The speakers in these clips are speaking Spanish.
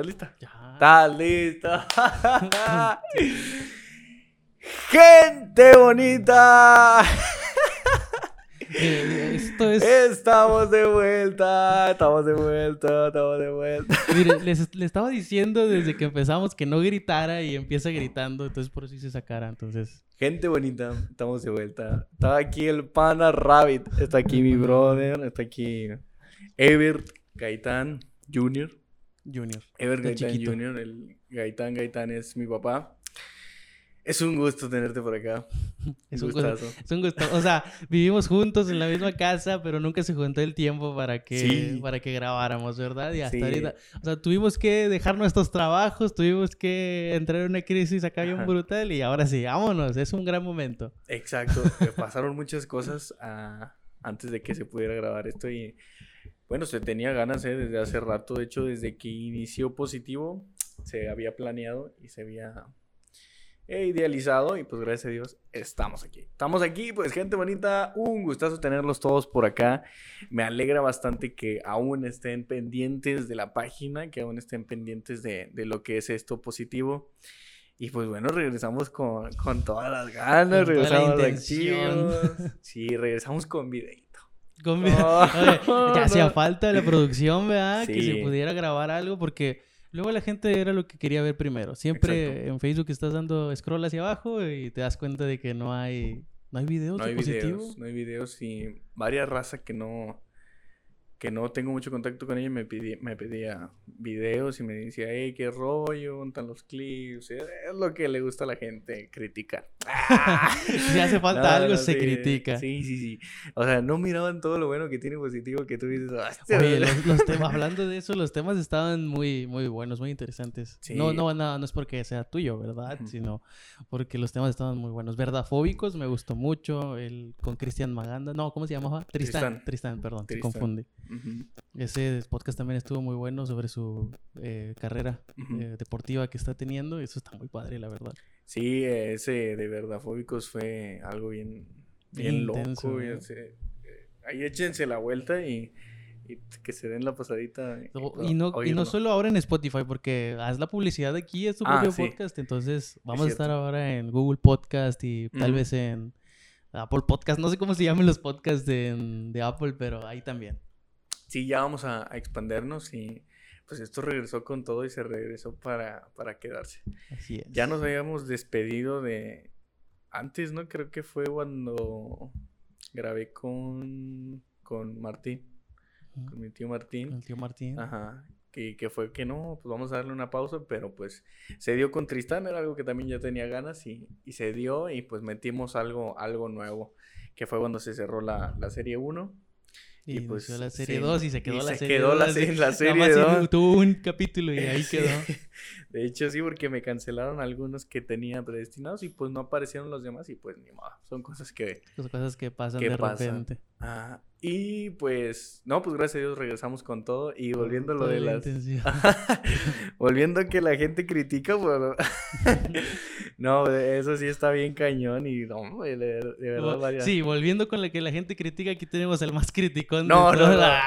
¿Estás lista? Ya. ¿Estás lista? ¡Gente bonita! Eh, esto es. Estamos de vuelta, estamos de vuelta, estamos de vuelta. Mire, les, le estaba diciendo desde que empezamos que no gritara y empieza gritando, entonces por eso hice esa cara. Entonces, Gente bonita, estamos de vuelta. Está aquí el pana Rabbit, está aquí mi brother, está aquí Ever Gaitán Jr. Junior. Ever Gaitán. Jr., el Gaitán Gaitán es mi papá. Es un gusto tenerte por acá. Es un un, gusto, gustazo. es un gusto. O sea, vivimos juntos en la misma casa, pero nunca se juntó el tiempo para que, Sí. para que grabáramos, ¿verdad? Y hasta Sí. ahorita. O sea, tuvimos que dejar nuestros trabajos, tuvimos que entrar en una crisis acá bien Ajá. brutal y ahora sí, vámonos. Es un gran momento. Exacto, pasaron muchas cosas ah, antes de que se pudiera grabar esto y bueno, se tenía ganas eh, desde hace rato, de hecho desde que inició positivo se había planeado y se había eh, idealizado y pues gracias a Dios estamos aquí. Estamos aquí, pues gente bonita, un gustazo tenerlos todos por acá. Me alegra bastante que aún estén pendientes de la página, que aún estén pendientes de, de lo que es esto positivo. Y pues bueno, regresamos con, con todas las ganas, Con toda la regresamos activos. Sí, regresamos con videito. Oh, Oye, ya hacía no. falta la producción, ¿verdad? Que se pudiera grabar algo porque luego la gente era lo que quería ver primero. Siempre Exacto. en Facebook estás dando scroll hacia abajo y te das cuenta de que no hay no hay videos No hay videos, no hay videos y varias razas que no que no tengo mucho contacto con ella me pedía, me pedía videos y me decía, hey, qué rollo, ¿dónde están los clips? Es lo que le gusta a la gente, criticar. Si hace falta No, algo, no, se sí, critica. Sí, sí, sí. O sea, no miraban todo lo bueno que tiene positivo que tú dices. "Hostia". Oye, los, los temas, hablando de eso, los temas estaban muy, muy buenos, muy interesantes. Sí. No, no, no, no es porque sea tuyo, ¿verdad? Sino porque los temas estaban muy buenos. Verdafóbicos me gustó mucho. El con Cristian Maganda. No, ¿cómo se llamaba? Tristan. Tristan. Tristan, perdón, se Tristan. Ese podcast también estuvo muy bueno sobre su eh, carrera eh, deportiva que está teniendo. Eso está muy padre, la verdad. Sí, ese de verdad fóbicos fue algo bien, bien, Bien loco. intenso, bien, ¿no? se- eh, ahí échense la vuelta y, y que se den la pasadita. Y no, y no solo ahora en Spotify, porque haz la publicidad aquí, es tu Ah, propio sí. podcast. Entonces, vamos a estar cierto. ahora en Google Podcast y tal vez en Apple Podcast. No sé cómo se llaman los podcasts de, de Apple, pero ahí también. Sí, ya vamos a, a expandernos y pues esto regresó con todo y se regresó para, para quedarse. Así es. Ya nos habíamos despedido de antes, ¿no? Creo que fue cuando grabé con, con Martín, con mi tío Martín. El tío Martín. Ajá. Que, que fue que no, pues vamos a darle una pausa, pero pues se dio con Tristán, era algo que también ya tenía ganas y, y se dio y pues metimos algo, algo nuevo, que fue cuando se cerró la, la serie 1. Y, y pues, la serie sí, 2 y se quedó y la se serie quedó la 2. se- la Nada serie más dos. tuvo un capítulo y ahí Sí. quedó. De hecho, sí, porque me cancelaron algunos que tenía predestinados y pues no aparecieron los demás y pues ni modo, son cosas que... Las cosas que pasan ¿Qué de pasan? repente. ah, y pues, no, pues gracias a Dios regresamos con todo y volviendo a lo de la las... Volviendo a que la gente critica, bueno. no, eso sí está bien cañón y no, de, de verdad, varias- Sí, volviendo con la que la gente critica, aquí tenemos al más criticón No, de no, no. toda.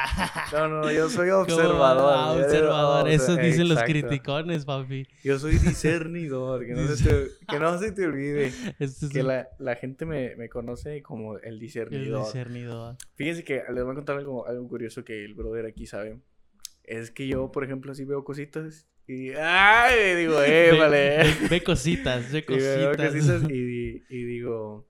No, no, yo soy observador. ah, observador. Eso dicen los criticones, papi. Yo soy discernidor, que no, se te, que no se te olvide. Este es Que un- la, la gente me, me conoce como el el discernidor. discernidor. Fíjense que les voy a contar algo, algo curioso que el brother aquí sabe. Es que yo, por ejemplo, así veo cositas y... ¡Ay! Digo, ¡eh, Ve- vale! ve, ve cositas, ve Y veo cositas. cositas y, y digo,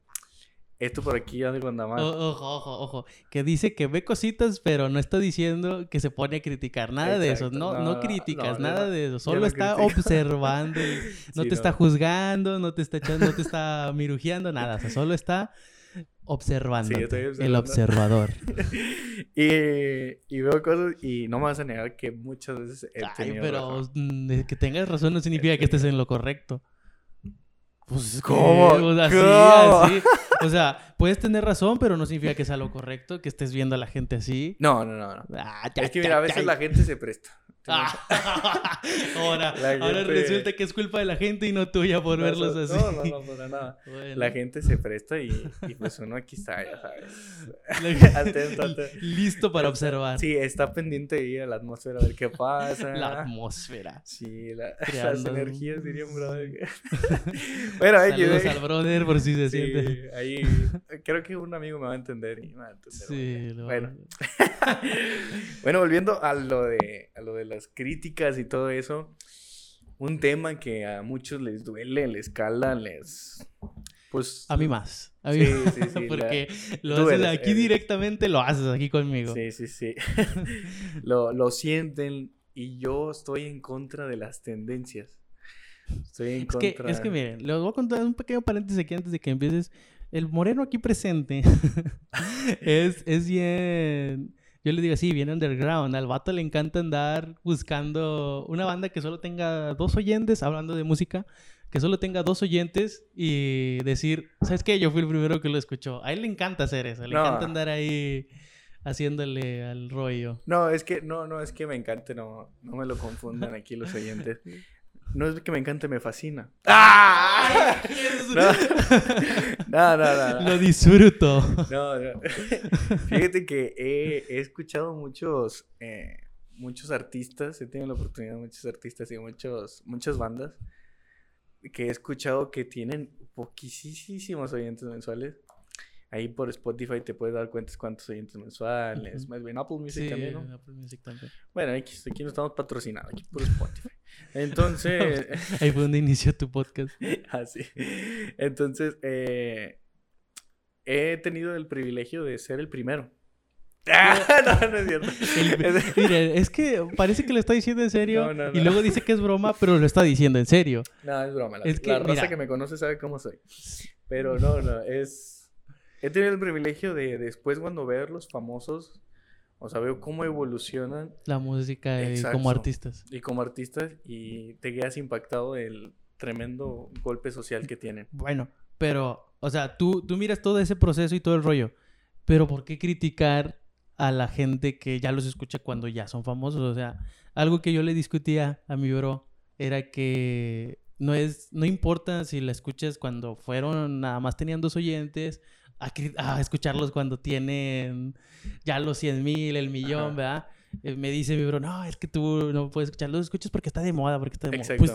esto por aquí algo anda mal. O- Ojo, ojo, ojo. Que dice que ve cositas, pero no está diciendo que se pone a criticar. Nada de eso. Exacto. No, No, no criticas, no, nada de eso. Solo está critico. observando. y no Sí, te está juzgando, no te está echando, no te está mirujeando, nada. O sea, solo está observando. estoy El observador. y, y veo cosas y no me vas a negar que muchas veces he Ay, tenido pero razón. que tengas razón no significa que estés en lo correcto. Pues, ¿Cómo? sea, así, ¿Cómo? así. O sea, puedes tener razón, pero no significa que sea lo correcto, que estés viendo a la gente así. No, no, no, no. Ah, Es que mira, a veces la gente se presta. Ah. ahora, ahora resulta que es culpa de la gente y no tuya por No, verlos así. No, no, no, para nada. Bueno. La gente se presta y, y pues uno aquí está, ya sabes. Atento, atento. Listo para observar Sí, está pendiente ahí a la atmósfera a ver qué pasa. la atmósfera. Sí, la- las energías, diría un brother. bueno, ahí Saludos al brother por si se siente. Sí, ahí creo que un amigo me va a entender y me va a entender. Sí, lo- Bueno. Bueno, volviendo a lo de a lo de las críticas y todo eso, un tema que a muchos les duele, les cala, les pues A mí más. A mí Sí, sí, sí, la- Porque lo tú haces aquí directamente, lo haces aquí conmigo. Sí, sí, sí. lo, lo sienten y yo estoy en contra de las tendencias. Estoy en Es que, es que miren, les voy a contar un pequeño paréntesis aquí antes de que empieces. El moreno aquí presente es, es bien. Yo le digo así, bien underground. Al vato le encanta andar buscando una banda que solo tenga dos oyentes, hablando de música, que solo tenga dos oyentes y decir, ¿sabes qué? Yo fui el primero que lo escuchó. A él le encanta hacer eso, le No. encanta andar ahí haciéndole al rollo. No, es que no, no es que me encante, no, no me lo confundan aquí los oyentes. No es que me encante, me fascina. ¡Ah! No, no, no, no. Lo disfruto. No, no. Fíjate que he, he escuchado muchos, eh, muchos artistas, he tenido la oportunidad de muchos artistas y muchos, muchas bandas que he escuchado que tienen poquísimos oyentes mensuales. Ahí por Spotify te puedes dar cuenta cuántos oyentes mensuales. Más bien Apple Music Sí, también, ¿no? Apple Music también. Bueno, aquí, aquí no estamos patrocinados, aquí por Spotify. Entonces, Ahí fue donde inició tu podcast. así. Entonces, eh, he tenido el privilegio de ser el primero. Ah, no, no es cierto. El- es que parece que lo está diciendo en serio No, no, y luego dice que es broma, pero lo está diciendo en serio. No, es broma. La, Es que, la raza mira. que me conoce sabe cómo soy. Pero no, no, es... He tenido el privilegio de después cuando ver los famosos, o sea, veo cómo evolucionan La música y Exacto. como artistas. y como artistas y te quedas impactado del tremendo golpe social que tienen. Bueno, pero, o sea, tú, tú miras todo ese proceso y todo el rollo, pero ¿por qué criticar a la gente que ya los escucha cuando ya son famosos? O sea, algo que yo le discutía a mi bro era que no es, no importa si la escuchas cuando fueron, nada más tenían dos oyentes, a, a escucharlos cuando tienen ya los 100 mil, el millón, Ajá. ¿verdad? Eh, Me dice mi bro, no, es que tú no puedes escucharlos, escuchas porque está de moda, porque está de moda. Pues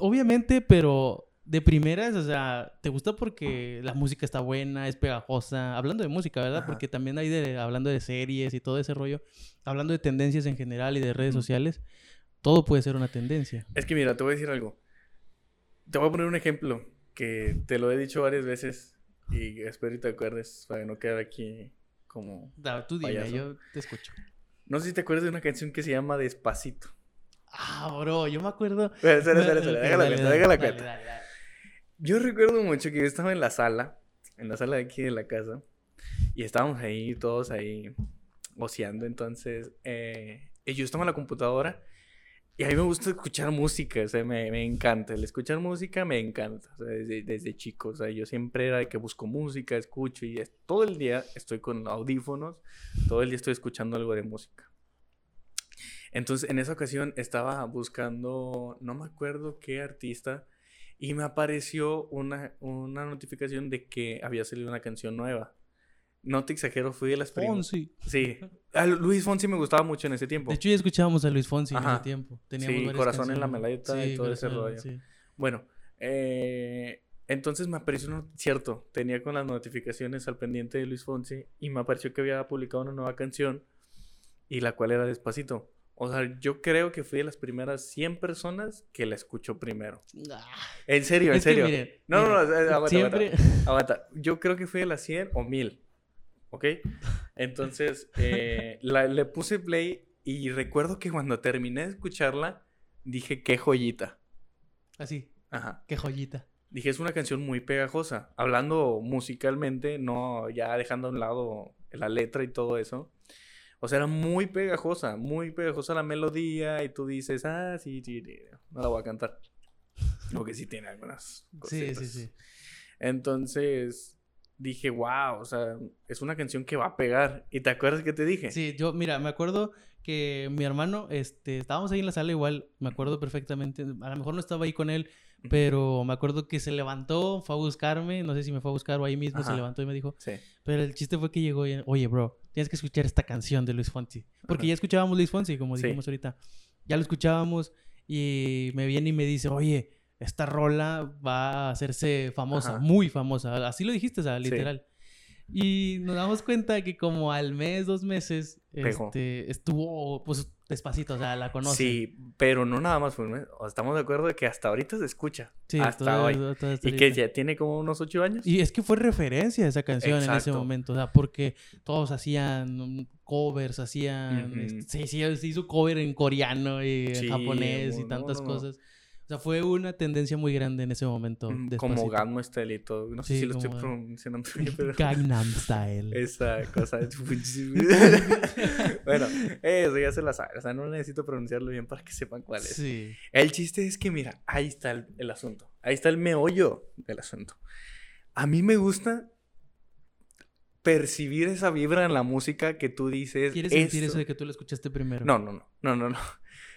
obviamente, pero de primeras, o sea, te gusta porque la música está buena, es pegajosa. Hablando de música, ¿verdad? Ajá. Porque también hay de, hablando de series y todo ese rollo, hablando de tendencias en general y de redes sociales, todo puede ser una tendencia. Es que mira, te voy a decir algo. Te voy a poner un ejemplo que te lo he dicho varias veces y espero y te acuerdes para no quedar aquí como... Da, tú dime, Payaso. yo te escucho. No sé si te acuerdas de una canción que se llama Despacito. Ah, bro, yo me acuerdo. Espera, espera, espera, déjala cuenta, déjala cuenta. dale, dale. Yo recuerdo mucho que yo estaba en la sala, en la sala de aquí de la casa, y estábamos ahí, todos ahí, oceando, entonces, eh, y yo estaba en la computadora, y a mí me gusta escuchar música, o sea, me, me encanta, el escuchar música me encanta, o sea, desde, desde chico, o sea, yo siempre era de que busco música, escucho, y es- todo el día estoy con audífonos, todo el día estoy escuchando algo de música. Entonces, en esa ocasión estaba buscando, no me acuerdo qué artista, y me apareció una, una notificación de que había salido una canción nueva. No te exagero, fui de las primeras. Fonsi. Sí. A Lu- Luis Fonsi me gustaba mucho en ese tiempo. De hecho, ya escuchábamos a Luis Fonsi en Ajá. ese tiempo. Teníamos Sí, Corazón en la canciones. maleta y todo ese rollo. sí. Bueno, eh, entonces me apareció, uno- cierto, tenía con las notificaciones al pendiente de Luis Fonsi y me apareció que había publicado una nueva canción y la cual era Despacito. O sea, yo creo que fui de las primeras 100 personas que la escuchó primero. Ah, En serio, en serio. no, no, no, aguanta, siempre... aguanta, aguanta. Yo creo que fui de las 100 o 1000. ¿Ok? Entonces, eh, la- le puse play y recuerdo que cuando terminé de escucharla, dije, qué joyita. Así, Ajá. qué joyita. Dije, es una canción muy pegajosa. Hablando musicalmente, no ya dejando a un lado la letra y todo eso. O sea, era muy pegajosa, muy pegajosa la melodía. Y tú dices, ah, sí, sí, sí, no la voy a cantar. Porque sí tiene algunas Sí, sí, sí. Entonces, dije, wow, o sea, es una canción que va a pegar. ¿Y te acuerdas que te dije? Sí, yo, mira, me acuerdo que mi hermano, este, estábamos ahí en la sala igual, me acuerdo perfectamente, a lo mejor no estaba ahí con él, pero me acuerdo que se levantó, fue a buscarme, no sé si me fue a buscar o ahí mismo se levantó y me dijo, Sí. pero el chiste fue que llegó y, oye, bro, tienes que escuchar esta canción de Luis Fonsi, porque Ajá. ya escuchábamos Luis Fonsi, como Sí. dijimos ahorita, ya lo escuchábamos y me viene y me dice, oye, esta rola va a hacerse famosa, Ajá. muy famosa, así lo dijiste, o sea, Sí. literal. Y nos damos cuenta que como al mes, dos meses, este, estuvo pues despacito, o sea, la conoce. Sí, pero no nada más fue un mes. Estamos de acuerdo de que hasta ahorita se escucha. Sí, hasta todo- hoy. todo- todo hasta Y que ya tiene como unos ocho años. Y es que fue referencia esa canción en ese momento, o sea, porque todos hacían covers, hacían... Sí, sí, se hizo cover en coreano y en Sí, japonés y tantas no, no. cosas. O sea, fue una tendencia muy grande en ese momento. Mm, Despacito. como Gangnam Style y todo. No sé Sí, si lo estoy como- pronunciando bien, pero... Gangnam Style. Esa cosa. bueno, eso ya se la sabe. O sea, no necesito pronunciarlo bien para que sepan cuál es. Sí. El chiste es que, mira, ahí está el, el asunto. Ahí está el meollo del asunto. A mí me gusta percibir esa vibra en la música que tú dices. ¿Quieres sentir eso de que tú lo escuchaste primero? No, no, no. No, no, no.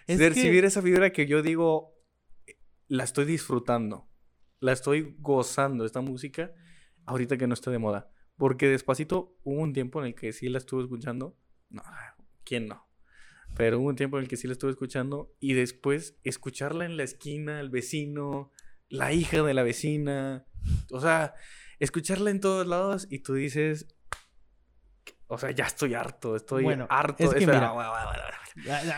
Es percibir que- esa vibra que yo digo, la estoy disfrutando. La estoy gozando, esta música, ahorita que no está de moda. Porque despacito hubo un tiempo en el que sí la estuve escuchando. No, ¿quién no? Pero hubo un tiempo en el que sí la estuve escuchando. Y después escucharla en la esquina, el vecino, la hija de la vecina. O sea, escucharla en todos lados y tú dices. O sea, ya estoy harto, estoy Bueno, harto. es que mira,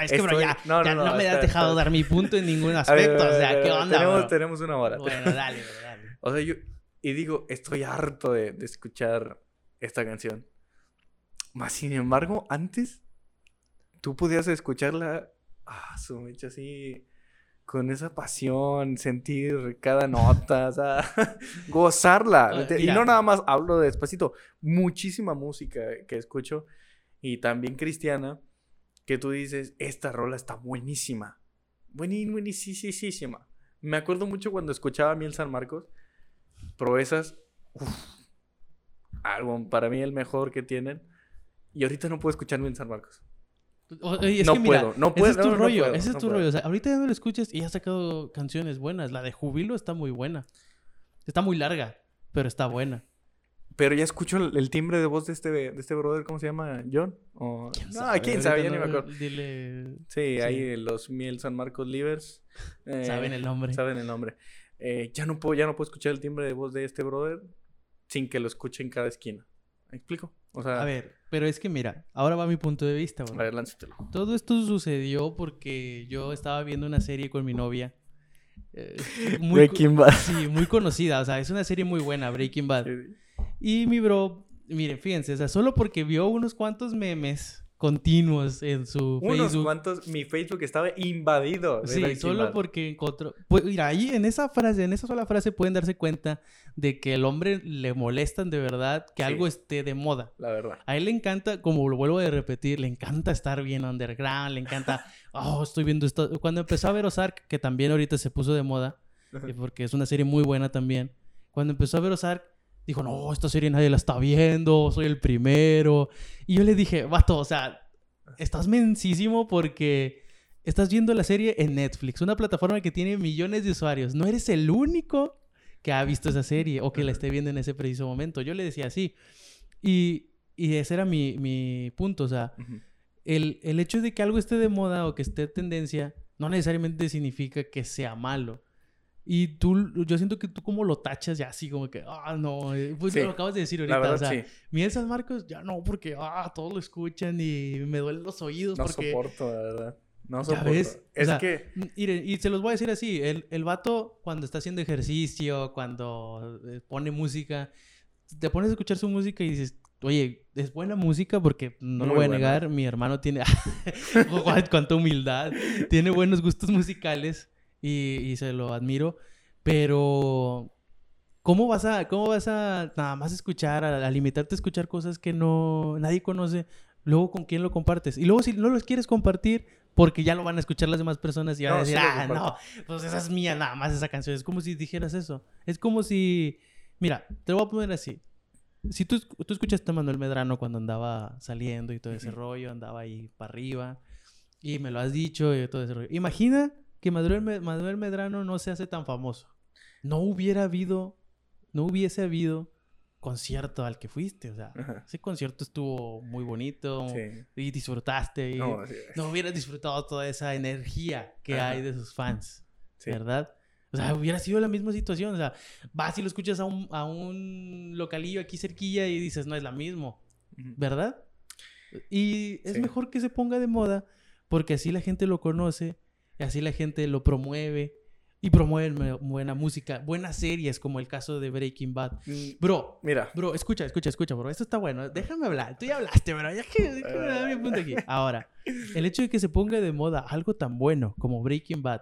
Es que, bro, Estoy- ya, no, ya no, no, me has dejado dar mi punto en ningún aspecto. ver, o sea, ¿qué onda, tenemos, bro? tenemos una hora. Bueno, dale, bro, dale. O sea, yo. Y digo, estoy harto de, de escuchar esta canción. Más sin embargo, antes. Tú podías escucharla. Ah, su mecha así. Con esa pasión, sentir cada nota, o sea, gozarla. Ah, y no nada más hablo de despacito. Muchísima música que escucho. Y también cristiana. Que tú dices, esta rola está buenísima. Buenísima. Me acuerdo mucho cuando escuchaba a Miel San Marcos. Proezas. uf, álbum, para mí el mejor que tienen. Y ahorita no puedo escuchar Miel San Marcos. Oye, es No que mira, puedo, no ese puedo, es tu no, no rollo, puedo, ese es tu rollo. O sea, ahorita ya no lo escuchas y ha sacado canciones buenas. La de Jubilo está muy buena. Está muy larga, pero está buena. Pero ya escucho el, el timbre de voz de este, de este brother, ¿cómo se llama? ¿John? O... No, sabe? quién sabe, ya Ahorita ni me no- acuerdo. Dile, Sí, ahí los Miel San Marcos Livers. eh, saben el nombre. Saben el nombre. Eh, ya, no puedo, ya no puedo escuchar el timbre de voz de este brother sin que lo escuche en cada esquina. ¿Me explico? O sea, A ver, pero es que mira, ahora va mi punto de vista, a bro. ver, lánzatelo. Todo esto sucedió porque yo estaba viendo una serie con mi novia. eh, muy, Breaking Bad. Sí, muy conocida. O sea, es una serie muy buena, Breaking Bad. Y mi bro, miren, fíjense, o sea, solo porque vio unos cuantos memes continuos en su Unos Facebook. cuantos, mi Facebook estaba invadido. de Sí, solo porque encontró. Pues mira, ahí en esa frase, en esa sola frase pueden darse cuenta de que el hombre le molestan de verdad que Sí. algo esté de moda. La verdad. A él le encanta, como lo vuelvo a repetir, le encanta estar bien underground, le encanta, oh, estoy viendo esto. Cuando empezó a ver Ozark, que también ahorita se puso de moda, eh, porque es una serie muy buena también. Cuando empezó a ver Ozark, dijo, no, esta serie nadie la está viendo, soy el primero. Y yo le dije, vato, o sea, estás mensísimo porque estás viendo la serie en Netflix, una plataforma que tiene millones de usuarios. No eres el único que ha visto esa serie o que la esté viendo en ese preciso momento. Yo le decía así. Y, y ese era mi, mi punto, o sea, Ujú. el, el hecho de que algo esté de moda o que esté en tendencia no necesariamente significa que sea malo. Y tú, yo siento que tú como lo tachas ya así como que, ah, no, eh, pues Sí. lo acabas de decir ahorita, verdad, o sea, sí. Miguel San Marcos ya no, porque, ah, todos lo escuchan y me duelen los oídos No porque... soporto, la verdad. No soporto. o Es sea, que. Miren, y se los voy a decir así, el, el vato cuando está haciendo ejercicio, cuando eh, pone música, te pones a escuchar su música y dices, oye, es buena música porque no lo voy a buena. negar, mi hermano tiene, cuánta humildad, tiene buenos gustos musicales y, y se lo admiro, pero ¿cómo vas a, cómo vas a nada más escuchar, a, a limitarte a escuchar cosas que no, nadie conoce? Luego, ¿con quién lo compartes? Y luego, si no los quieres compartir, porque ya lo van a escuchar las demás personas y van a No, decir, sí ah, no, pues esa es mía nada más esa canción. Es como si dijeras eso. Es como si, mira, te lo voy a poner así. si tú, tú escuchaste a Manuel Medrano cuando andaba saliendo y todo ese rollo, andaba ahí para arriba, y me lo has dicho y todo ese rollo. Imagina que Manuel, Me- Manuel Medrano no se hace tan famoso. No hubiera habido, no hubiese habido concierto al que fuiste, o sea, Ajá. ese concierto estuvo muy bonito Sí. y disfrutaste y No, sí, no hubieras disfrutado toda esa energía que Ajá. hay de sus fans, sí. ¿verdad? O sea, hubiera sido la misma situación. O sea, vas y lo escuchas a un, a un localillo aquí cerquilla y dices, no es la mismo. ¿verdad? Y es mejor que se ponga de moda porque así la gente lo conoce, y así la gente lo promueve y promueve me- buena música, buenas series como el caso de Breaking Bad. Mm, Bro, Mira, Bro, escucha, escucha, escucha, bro. Esto está bueno. Déjame hablar. Tú ya hablaste, bro. Ya que déjame dar mi punto aquí. Ahora, el hecho de que se ponga de moda algo tan bueno como Breaking Bad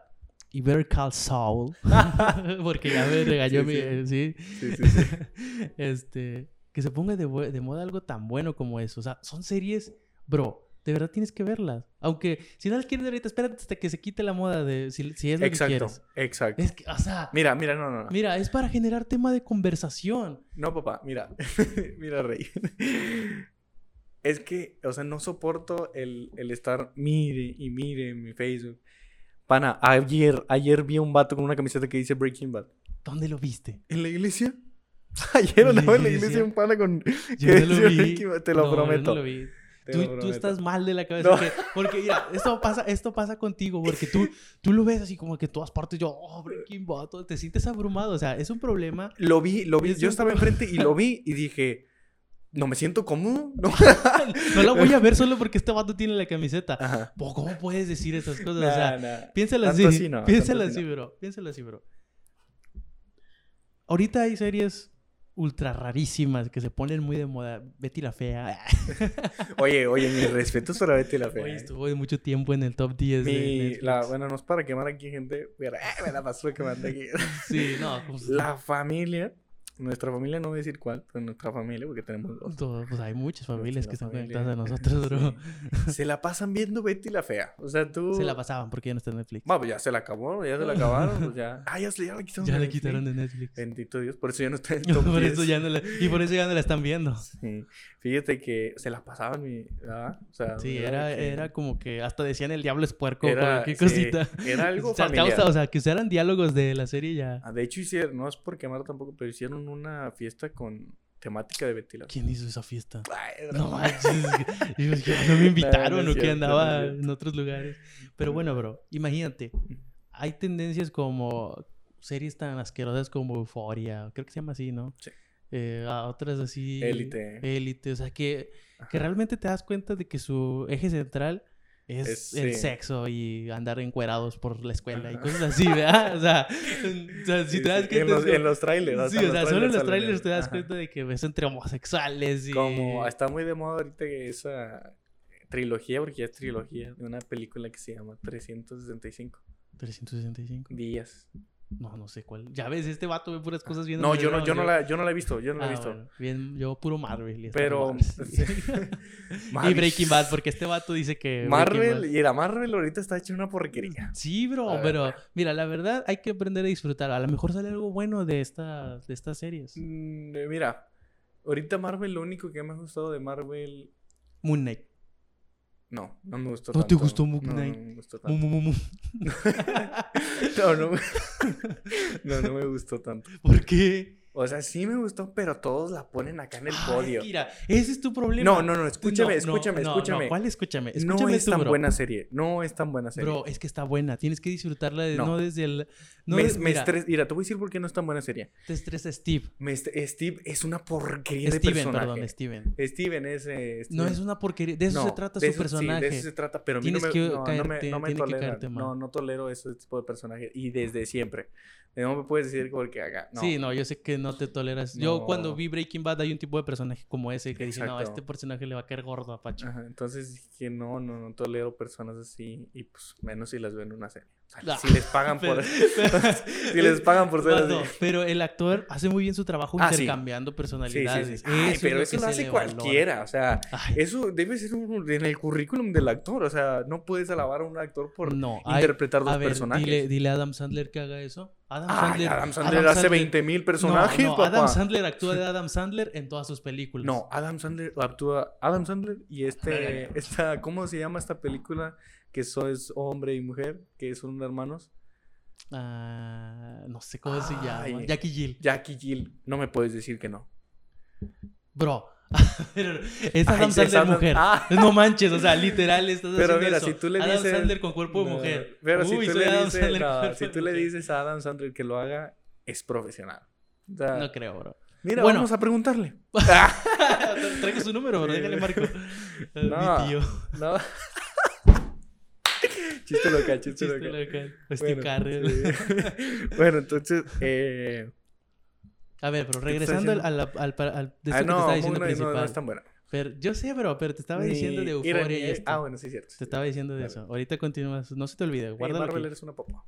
y Better Call Saul, porque ya me regañó Sí, mi... sí. eh, ¿sí? sí, sí, este, que se ponga de moda algo tan bueno como eso. O sea, son series, bro. De verdad tienes que verlas. Aunque si no las quieres ahorita, espérate hasta que se quite la moda de si, si es lo que Exacto, quieres. exacto. Es que, o sea, Mira, mira, no, no, no. mira, es para generar tema de conversación. No, papá, mira. mira, Rey. Es que, o sea, no soporto el, el estar mire y mire en mi Facebook. Pana, ayer, ayer vi a un vato con una camiseta que dice Breaking Bad. ¿Dónde lo viste? ¿En la iglesia? Ayer ¿En la andaba en la iglesia? un pana con... Yo que no lo vi. Te lo No, yo prometo. no lo vi. Tú, tú estás mal de la cabeza. No. que- porque, mira, esto pasa, esto pasa contigo. Porque tú, tú lo ves así como que en todas partes yo, oh, Breaking Bad, te sientes abrumado. O sea, es un problema. Lo vi, lo vi. Es Yo estaba enfrente y lo vi y dije... No me siento cómodo. No. No la voy a ver solo porque este vato tiene la camiseta. Ajá. ¿Cómo puedes decir esas cosas? o Nah, sea, nah. así. así no, así así, no. bro. Piénsalo así, bro. Ahorita hay series ultra rarísimas que se ponen muy de moda. Betty la Fea. Oye, oye, mis respetos para Betty la Fea. Hoy eh. estuvo de mucho tiempo en el top 10 de Mi, Netflix. la, bueno, no es para quemar aquí gente, pero eh, me la pasó quemando aquí. Sí, no. pues, La familia, nuestra familia, no voy a decir cuál, pero nuestra familia, porque tenemos dos. todo- pues hay muchas familias Nuestra que están familia, conectadas a nosotros, bro. sí, Se la pasan viendo Betty la Fea. O sea, tú. Se la pasaban porque ya no está en Netflix. Bueno, pues ya se la acabó, ya se la acabaron, pues ya. Ah, ya, se- ya la quitaron. ya de la Netflix. quitaron de Netflix. Bendito Dios, por eso ya no está en top por eso 10. ya no la, y por eso ya no la están viendo. Sí. Fíjate que se la pasaban, mi, ¿verdad? O sea, Sí, era, Que era como que hasta decían el diablo es puerco, Era- qué sí, cosita. era algo familiar. o sea, que usaran diálogos de la serie ya. Ah, De hecho, hicieron, no es por quemar tampoco, pero hicieron una fiesta con temática de Fea. ¿Quién hizo esa fiesta? Ay, No manches. No me invitaron no o que no andaba en otros lugares. Pero bueno, bro, imagínate. Hay tendencias como series tan asquerosas como Euphoria, creo que se llama así, ¿no? Sí. Eh, a otras así. Élite. Élite, o sea, que, que realmente te das cuenta de que su eje central es, Es- el sí. sexo y andar encuerados por la escuela y cosas así, ¿verdad? O sea, o sea, si Sí, te das sí, cuenta... En los, es en los trailers. Sí, o sea, solo en los trailers te das Ajá. cuenta de que ves entre homosexuales y... Como está muy de moda ahorita esa trilogía, porque ya es trilogía, de una película que se llama 365 365. días. No, no sé cuál. Ya ves, este vato ve puras cosas bien... No, yo no, yo no la, yo no la he visto, yo no la he Ah, visto. bueno, bien, yo puro Marvel. Pero y Breaking Bad, porque este vato dice que... Marvel, y la Marvel ahorita está hecha una porquería. Sí, bro, ver, pero mira, la verdad hay que aprender a disfrutar. A lo mejor sale algo bueno de, esta, de estas series. Mm, eh, Mira, ahorita Marvel, lo único que me ha gustado de Marvel. Moon Knight. No, no me gustó ¿No te tanto. gustó Moon No, Knight? No, me gustó tanto. mu, mu, mu. No, no, me- no, no me gustó tanto. ¿Por qué? O sea, sí me gustó, pero todos la ponen acá en el Ay, podio. mira, ese es tu problema. No, no, no, escúchame, No, no, escúchame, no, escúchame. No, ¿Cuál escúchame? No Escúchame es tú, tan bro. buena serie. No es tan buena serie. Bro, es que está buena. Tienes que disfrutarla de, no. No. desde el... No me, des- me mira, estres- Mira, te voy a decir por qué no es tan buena serie. te estresa Steve. Me est- Steve es una porquería de Steven, personaje. perdón, Steven. Steven es... eh, No es una porquería. De eso No, se trata de su eso- sí, personaje. de eso se trata, pero a mí no Tienes me, que no, no me, caerte- no me que tolera. caerte. No, no tolero ese tipo de personaje. Y desde siempre. No me puedes decir porque haga. No. Sí, no, yo sé que no te toleras. Yo No. cuando vi Breaking Bad hay un tipo de personaje como ese que dice, no, Exacto. este personaje le va a caer gordo a Pacho. Ajá, entonces dije, no, no, no tolero personas así. Y pues menos si las veo en una serie. O sea, Ah, si les pagan por. pero- si les pagan por ser así. pero el actor hace muy bien su trabajo Ah, intercambiando Sí, personalidades. sí. Ay, es pero eso lo hace valora. cualquiera. O sea, Ay, eso debe ser un- en el currículum del actor. O sea, no puedes alabar a un actor por no, interpretar dos a ver, personajes. Dile, dile a Adam Sandler que haga eso. Adam Ay, Sandler. Adam Sandler hace 20 mil personajes, no, no, papá. Adam Sandler actúa de Adam Sandler en todas sus películas. No, Adam Sandler actúa Adam Sandler y este esta ¿cómo se llama esta película que so- es hombre y mujer, que son hermanos? Ah, no sé cómo se llama. Ay. Jackie Jill. Jackie Jill, no me puedes decir que no. Bro. Es Adam es Sandler Adam- mujer. Ah. No manches, o sea, literal estás Pero haciendo mira, eso. si tú le Adam dices Sandler con cuerpo de No, mujer. Pero si Uy, tú soy le dices, no, si tú le dices a Adam Sandler que lo haga, es profesional. O sea, No creo, bro. mira, Bueno. vamos a preguntarle. Traigo su número, bro. Déjale marco. No. Mi tío. No. chiste local, chiste, Chiste local. local. Bueno, Carell. sí. bueno, entonces, eh, A ver, pero regresando al, al, al, al- de ah, esto que te no, estaba diciendo Moon Knight no, principal. no es tan buena. Pero, yo sé, bro, pero te estaba diciendo de euforia y esto. Ah, bueno, sí, es cierto. Te estaba diciendo de Dale. eso. Ahorita continúas. No se te olvide. Guárdalo Marvel aquí. eres una popa.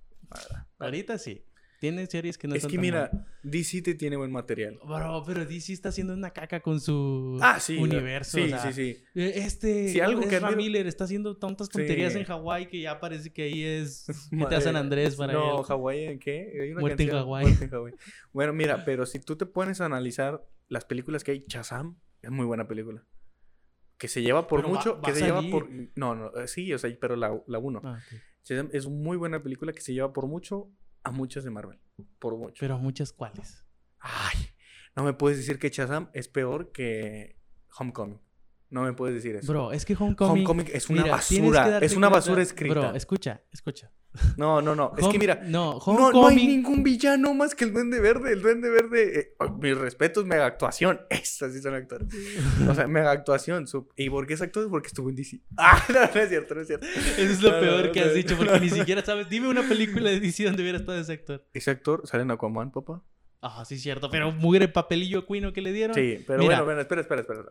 Ahorita sí. Tiene series que no es son que mira. DC te tiene buen material. Bro, pero DC está haciendo una caca con su Ah, sí. universo. Sí, o sea, sí, sí. eh, Este Sí, algo que Ezra admiro- Miller está haciendo tantas tonterías Sí. en Hawái que ya parece que ahí es GTA San eh, Andrés para no, él. Hawái, ¿en qué? Hay una Muerte en Hawái. Muerte en Hawái. Bueno, mira, pero si tú te pones a analizar las películas que hay, Shazam es muy buena película. Que se lleva por Pero mucho, va que se lleva por... No, no, eh, sí, o sea, pero la, la uno. Ah, ok. Shazam es muy buena película que se lleva por mucho a muchas de Marvel. Por mucho. Pero muchas cuales. Ay, no me puedes decir que Shazam es peor que Homecoming. No me puedes decir eso. Bro, es que Homecoming. Homecoming es una Mira, basura. Es una basura escrita. Bro, escucha, escucha. No, no, no. Es que mira, No, No, no hay Homecoming. ningún villano más que el Duende Verde. El Duende Verde, eh, oh, mis respetos, mega actuación. Estas sí son actores. O sea, mega actuación. ¿Y por qué es actor? Porque estuvo en DC. Ah, no, no es cierto, no es cierto. Eso es lo No, peor no, que has dicho, porque ni siquiera sabes. Dime una película de DC donde hubiera estado ese actor. Ese actor sale en Aquaman, papá. Ah, sí, cierto. Pero mugre papelillo cuino que le dieron. Sí, pero Mira. bueno, bueno, espera, espera, espera.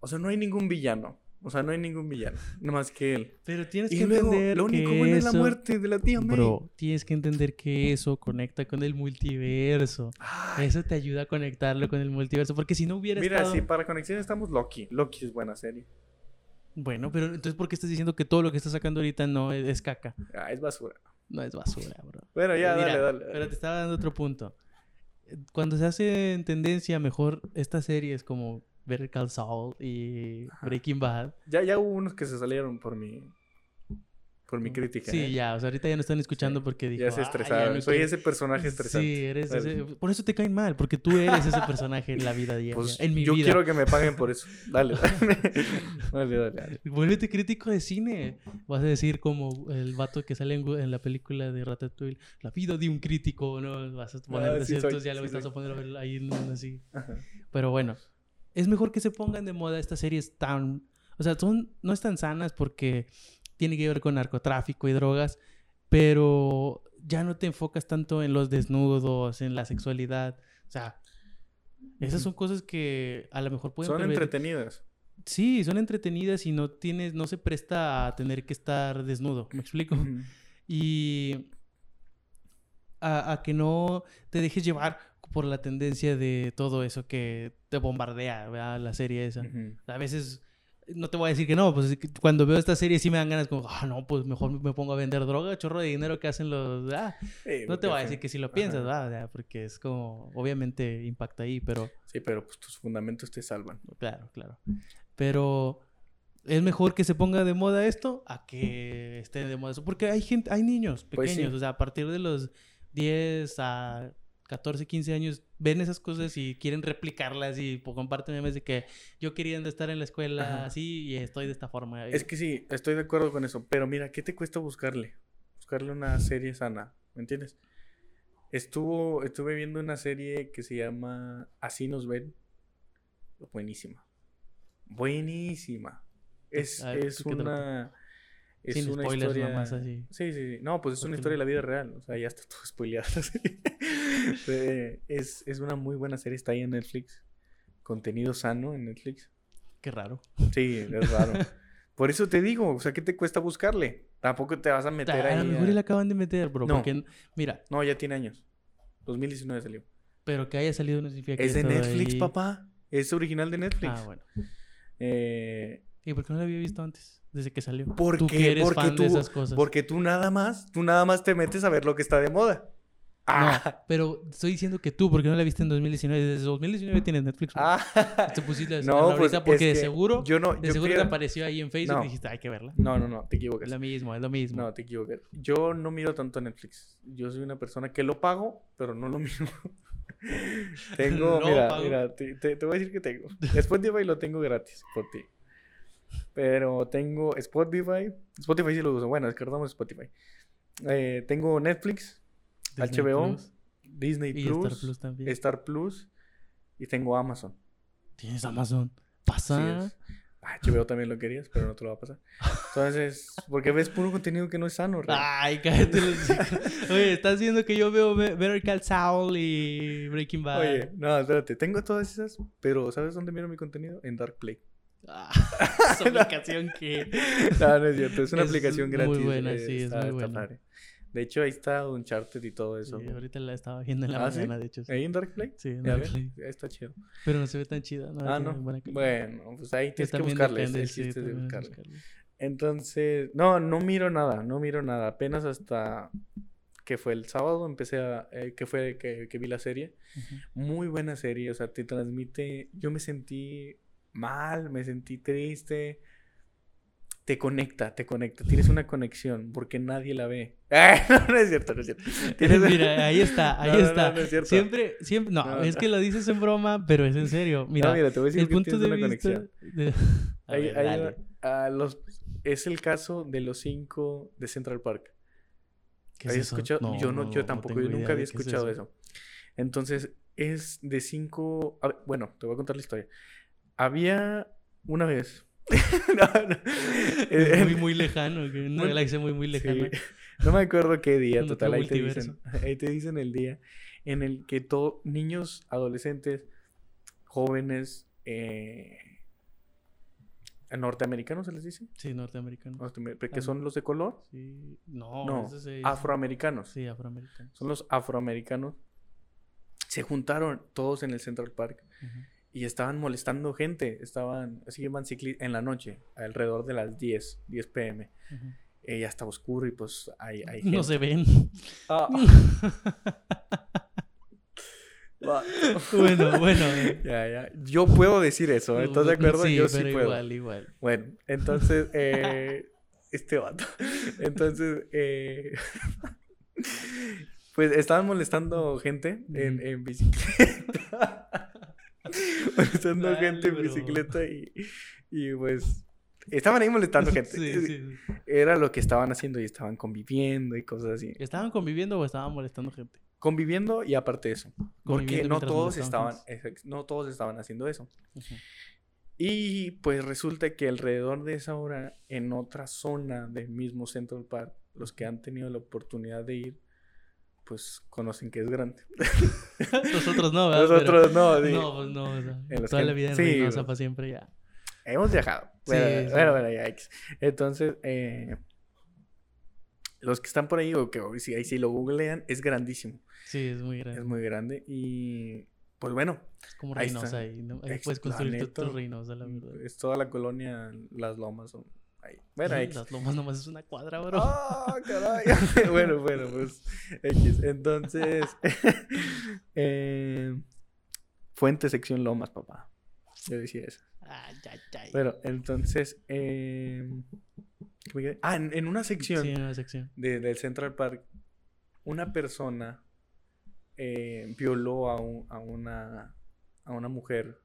O sea, no hay ningún villano. O sea, no hay ningún villano. Nada más que él. Pero tienes Y que luego, entender lo único que bueno eso... es la muerte de la tía May. Bro, tienes que entender que eso conecta con el multiverso. Ay, Eso te ayuda a conectarlo con el multiverso. Porque si no hubiera mira, estado... si para conexión estamos Loki. Loki es buena serie. Bueno, pero entonces ¿por qué estás diciendo que todo lo que estás sacando ahorita no es, es caca? Ah, es basura. No es basura, bro. Bueno, ya, Mira, dale, dale. Pero te estaba dando otro punto. Cuando se hace en tendencia, mejor estas series como Better Call Saul y. Breaking Bad. Ya, ya hubo unos que se salieron por mi, por mi crítica. Sí, ¿eh? ya, o sea, ahorita ya no están escuchando Sí, porque dijo, Ya se "Ah, ya estresaron. Soy quiero". ese personaje estresante. Sí, eres ese... Por eso te caen mal, porque tú eres ese personaje en la vida diaria. Pues en mi yo vida. quiero que me paguen por eso. Dale, dale. dale, dale. Vuélvete crítico de cine. Vas a decir como el vato que sale en, en la película de Ratatouille, la vida de un crítico, ¿no? Vas a poner Ah, sí ya lo sí soy. a poner ver ahí en- así. Ajá. Pero bueno, es mejor que se pongan de moda estas series tan... O sea, son, no están sanas porque tiene que ver con narcotráfico y drogas, pero ya no te enfocas tanto en los desnudos, en la sexualidad. O sea, esas son cosas que a lo mejor pueden... Son entretenidas. Sí, son entretenidas y no tienes, no se presta a tener que estar desnudo, ¿me explico? Y a, a que no te dejes llevar por la tendencia de todo eso que te bombardea, ¿verdad? La serie esa. A veces, no te voy a decir que no, pues cuando veo esta serie sí me dan ganas como, ah, no, pues mejor me pongo a vender droga, chorro de dinero que hacen los... Ah, Sí, no te voy a decir que si lo piensas. ¿verdad? Porque es como, obviamente impacta ahí, pero... Sí, pero pues tus fundamentos te salvan. Claro, claro. Pero es mejor que se ponga de moda esto a que esté de moda eso. Porque hay gente, hay niños Pues pequeños, sí. o sea, a partir de los 10 a 14, 15 años, ven esas cosas y quieren replicarlas y pues, comparten memes de que yo quería estar en la escuela Ajá. así y estoy de esta forma. Es que sí, estoy de acuerdo con eso. Pero mira, ¿qué te cuesta buscarle? Buscarle una serie sana, ¿me entiendes? Estuvo, estuve viendo una serie que se llama Así nos ven. Buenísima. Buenísima. Es, ver, es una. Es Sin una spoilers historia. nomás así. Sí, sí, sí. No, pues es una historia de la vida real. O sea, ya está todo spoileado. Eh, es, es una muy buena serie. Está ahí en Netflix. Contenido sano en Netflix. Qué raro. Sí, es raro. Por eso te digo, o sea, ¿qué te cuesta buscarle? Tampoco te vas a meter a ahí. lo mejor a- la acaban de meter, bro. No. Porque, mira, No, ya tiene años. 2019 salió. pero que haya salido no significa que Es de Netflix, ahí. papá. Es original de Netflix. Ah, bueno. Eh, ¿Y por qué no la había visto antes? Desde que salió. ¿Por Tú qué? eres Porque fan tú- de esas cosas. porque tú nada más, tú nada más te metes a ver lo que está de moda. Ah, Pero estoy diciendo que tú, porque no la viste en 2019. Desde 2019 tienes Netflix. ah. Te pusiste No, no, pues, ahorita porque es de seguro, yo no, de yo seguro creo- te apareció ahí en Facebook No. y dijiste, hay que verla. No, no, no, te equivocas. Es lo mismo, es lo mismo. No, te equivocas. Yo no miro tanto Netflix. Yo soy una persona que lo pago, pero no lo miro. tengo, mira, pago. mira, te, te- te voy a decir que tengo. Spotify lo tengo gratis por ti. Pero tengo Spotify. Spotify sí lo uso. Bueno, descartamos Spotify. Eh, tengo Netflix, Disney HBO, Plus Disney y Plus, Star Plus también. Star Plus y tengo Amazon. Tienes Amazon. Pasa. Ah, HBO también lo querías, pero no te lo va a pasar. Entonces, porque ves puro contenido que no es sano, Rey. Ay, cállate los. Oye, estás viendo que yo veo Be- Better Call Saul y Breaking Bad. Oye, no, espérate, tengo todas esas, pero ¿sabes dónde miro mi contenido? En Dark Play. Ah, esa aplicación que. No, no es cierto, es una Es aplicación muy gratis. buena, eh, sí, es muy buena. padre. De hecho, ahí está Uncharted y todo eso. Sí, ahorita la estaba viendo en la ¿Ah, sí? mañana, de hecho. Sí, ¿Ahí en Dark Play? Sí, en Ya Dark ves, Play. Está chido. Pero no se ve tan chida. No, ah, no. Bueno, pues ahí tienes que buscarle. depende, chiste de buscarle. buscarle. Entonces, no, no miro nada, no miro nada. Apenas hasta que fue el sábado empecé a, eh, que fue que, que vi la serie. Muy buena serie, o sea, te transmite, yo me sentí mal, me sentí triste. Te conecta, te conecta, tienes una conexión porque nadie la ve. no, no es cierto, no es cierto. Tienes- Mira, ahí está, ahí No, no, no, está. no es cierto. Siempre, siempre, no, es que lo dices en broma, pero es en serio. Mira, mira, te voy a decir el que punto tienes de una vista conexión. de- A Hay- ver, hay dale. una- a los, es el caso de los cinco de Central Park. ¿Qué es ¿Habías eso? escuchado? yo no, yo tampoco, yo nunca había es escuchado eso. Entonces, es de cinco. a ver, bueno, te voy a contar la historia. Había una vez. no, no. Es Eh, muy, muy lejano, que una Muy- galaxia muy, muy sí. lejana. No me acuerdo qué día, total. Ahí te, dicen, ahí te dicen el día en el que todos, niños, adolescentes, jóvenes, eh, norteamericanos se les dice, Sí, norteamericano. Norteamer- Ah, son los de color, Sí, no, no, afroamericanos. Sí, afroamericano. Son los afroamericanos. Se juntaron todos en el Central Park Ujú. Y estaban molestando gente. Estaban, así iban cicli en la noche, alrededor de las 10, 10 pm. Ujú. Eh, ya está oscuro y pues hay, hay No se ven. Ah. Bueno, bueno. eh. Ya, ya. Yo puedo decir eso, ¿eh? ¿estás de acuerdo? Sí, Yo sí pero puedo. igual, igual. Bueno, entonces, eh, este vato. Entonces, eh, pues estaban molestando gente en, en bicicleta. Molestando Dale, gente en bicicleta y, y pues estaban ahí molestando gente. Sí, sí, sí. Era lo que estaban haciendo y estaban conviviendo y cosas así. ¿Estaban conviviendo o estaban molestando gente? Conviviendo y aparte de eso. Porque no todos estaban, no todos estaban haciendo eso. Y pues resulta que alrededor de esa hora, en otra zona del mismo Central Park, los que han tenido la oportunidad de ir, pues conocen que es grande. Nosotros no, ¿verdad? Pero- Nosotros no, sí. No, pues no. o sea, En toda que- la vida en sí, Reynosa para siempre ya. Hemos viajado. Bueno, sí. bueno, bueno, ya, X. Entonces, eh, los que están por ahí, o que hoy sí, ahí sí lo googlean, es grandísimo. Sí, es muy grande. Es muy grande. Y pues bueno, Es como ahí Reynosa está. ahí, ¿no? Ahí puedes construir tu, tu Reynosa, la verdad. es toda la colonia, las lomas son ahí. Bueno, X. Las lomas nomás es una cuadra, bro. ¡Ah, caray! bueno, bueno, pues X. Entonces, eh, Fuente sección Lomas, papá. Yo decía eso. Ay, ay, ay. Bueno, entonces, eh, ah, en, en una sección Sí, en una sección. de- del Central Park, una persona eh, violó a, un- a una a una mujer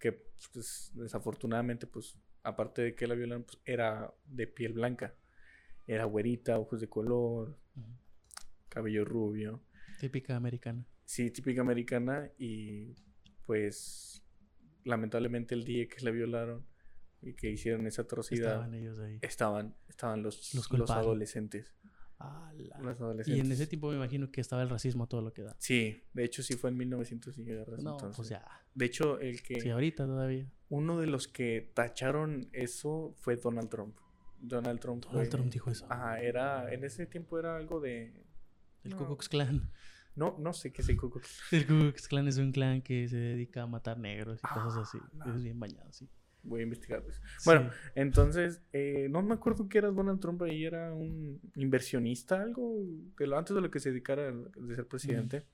que pues, desafortunadamente, pues, aparte de que la violaron, pues, era de piel blanca. Era güerita, ojos de color, cabello rubio. Típica americana. Sí, típica americana y pues lamentablemente el día que la violaron y que hicieron esa atrocidad Estaban ellos ahí. estaban estaban los, Los adolescentes. Y en ese tiempo me imagino que estaba el racismo todo lo que da. Sí, de hecho sí fue en 1900 y garras, No, entonces. pues ya. De hecho, el que Sí, ahorita todavía. uno de los que tacharon eso fue Donald Trump. Donald Trump. Donald fue- Trump dijo eso. Ajá, era en ese tiempo era algo de El no. Ku Klux Klan. no no sé qué es el Ku Klux El Ku Klux Klan es un clan que se dedica a matar negros y cosas así. Ah, no. Es bien bañado, sí. Voy a investigar. Pues. Bueno, entonces, eh, no me acuerdo que era Donald Trump ahí, era un inversionista, algo, de lo, antes de lo que se dedicara a ser presidente.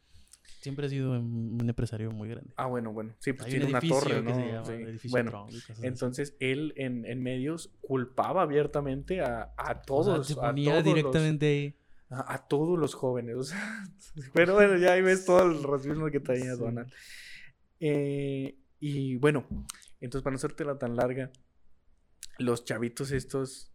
Siempre ha sido un empresario muy grande. Ah, bueno, bueno. Sí, pues tiene una torre, ¿no? bueno, entonces él en, en, medios culpaba abiertamente a, a todos. a todos directamente los, a, todos los jóvenes. pero bueno, ya ahí ves todo el racismo que tenía Donald. Eh, y bueno, entonces para no hacértela tan larga, los chavitos estos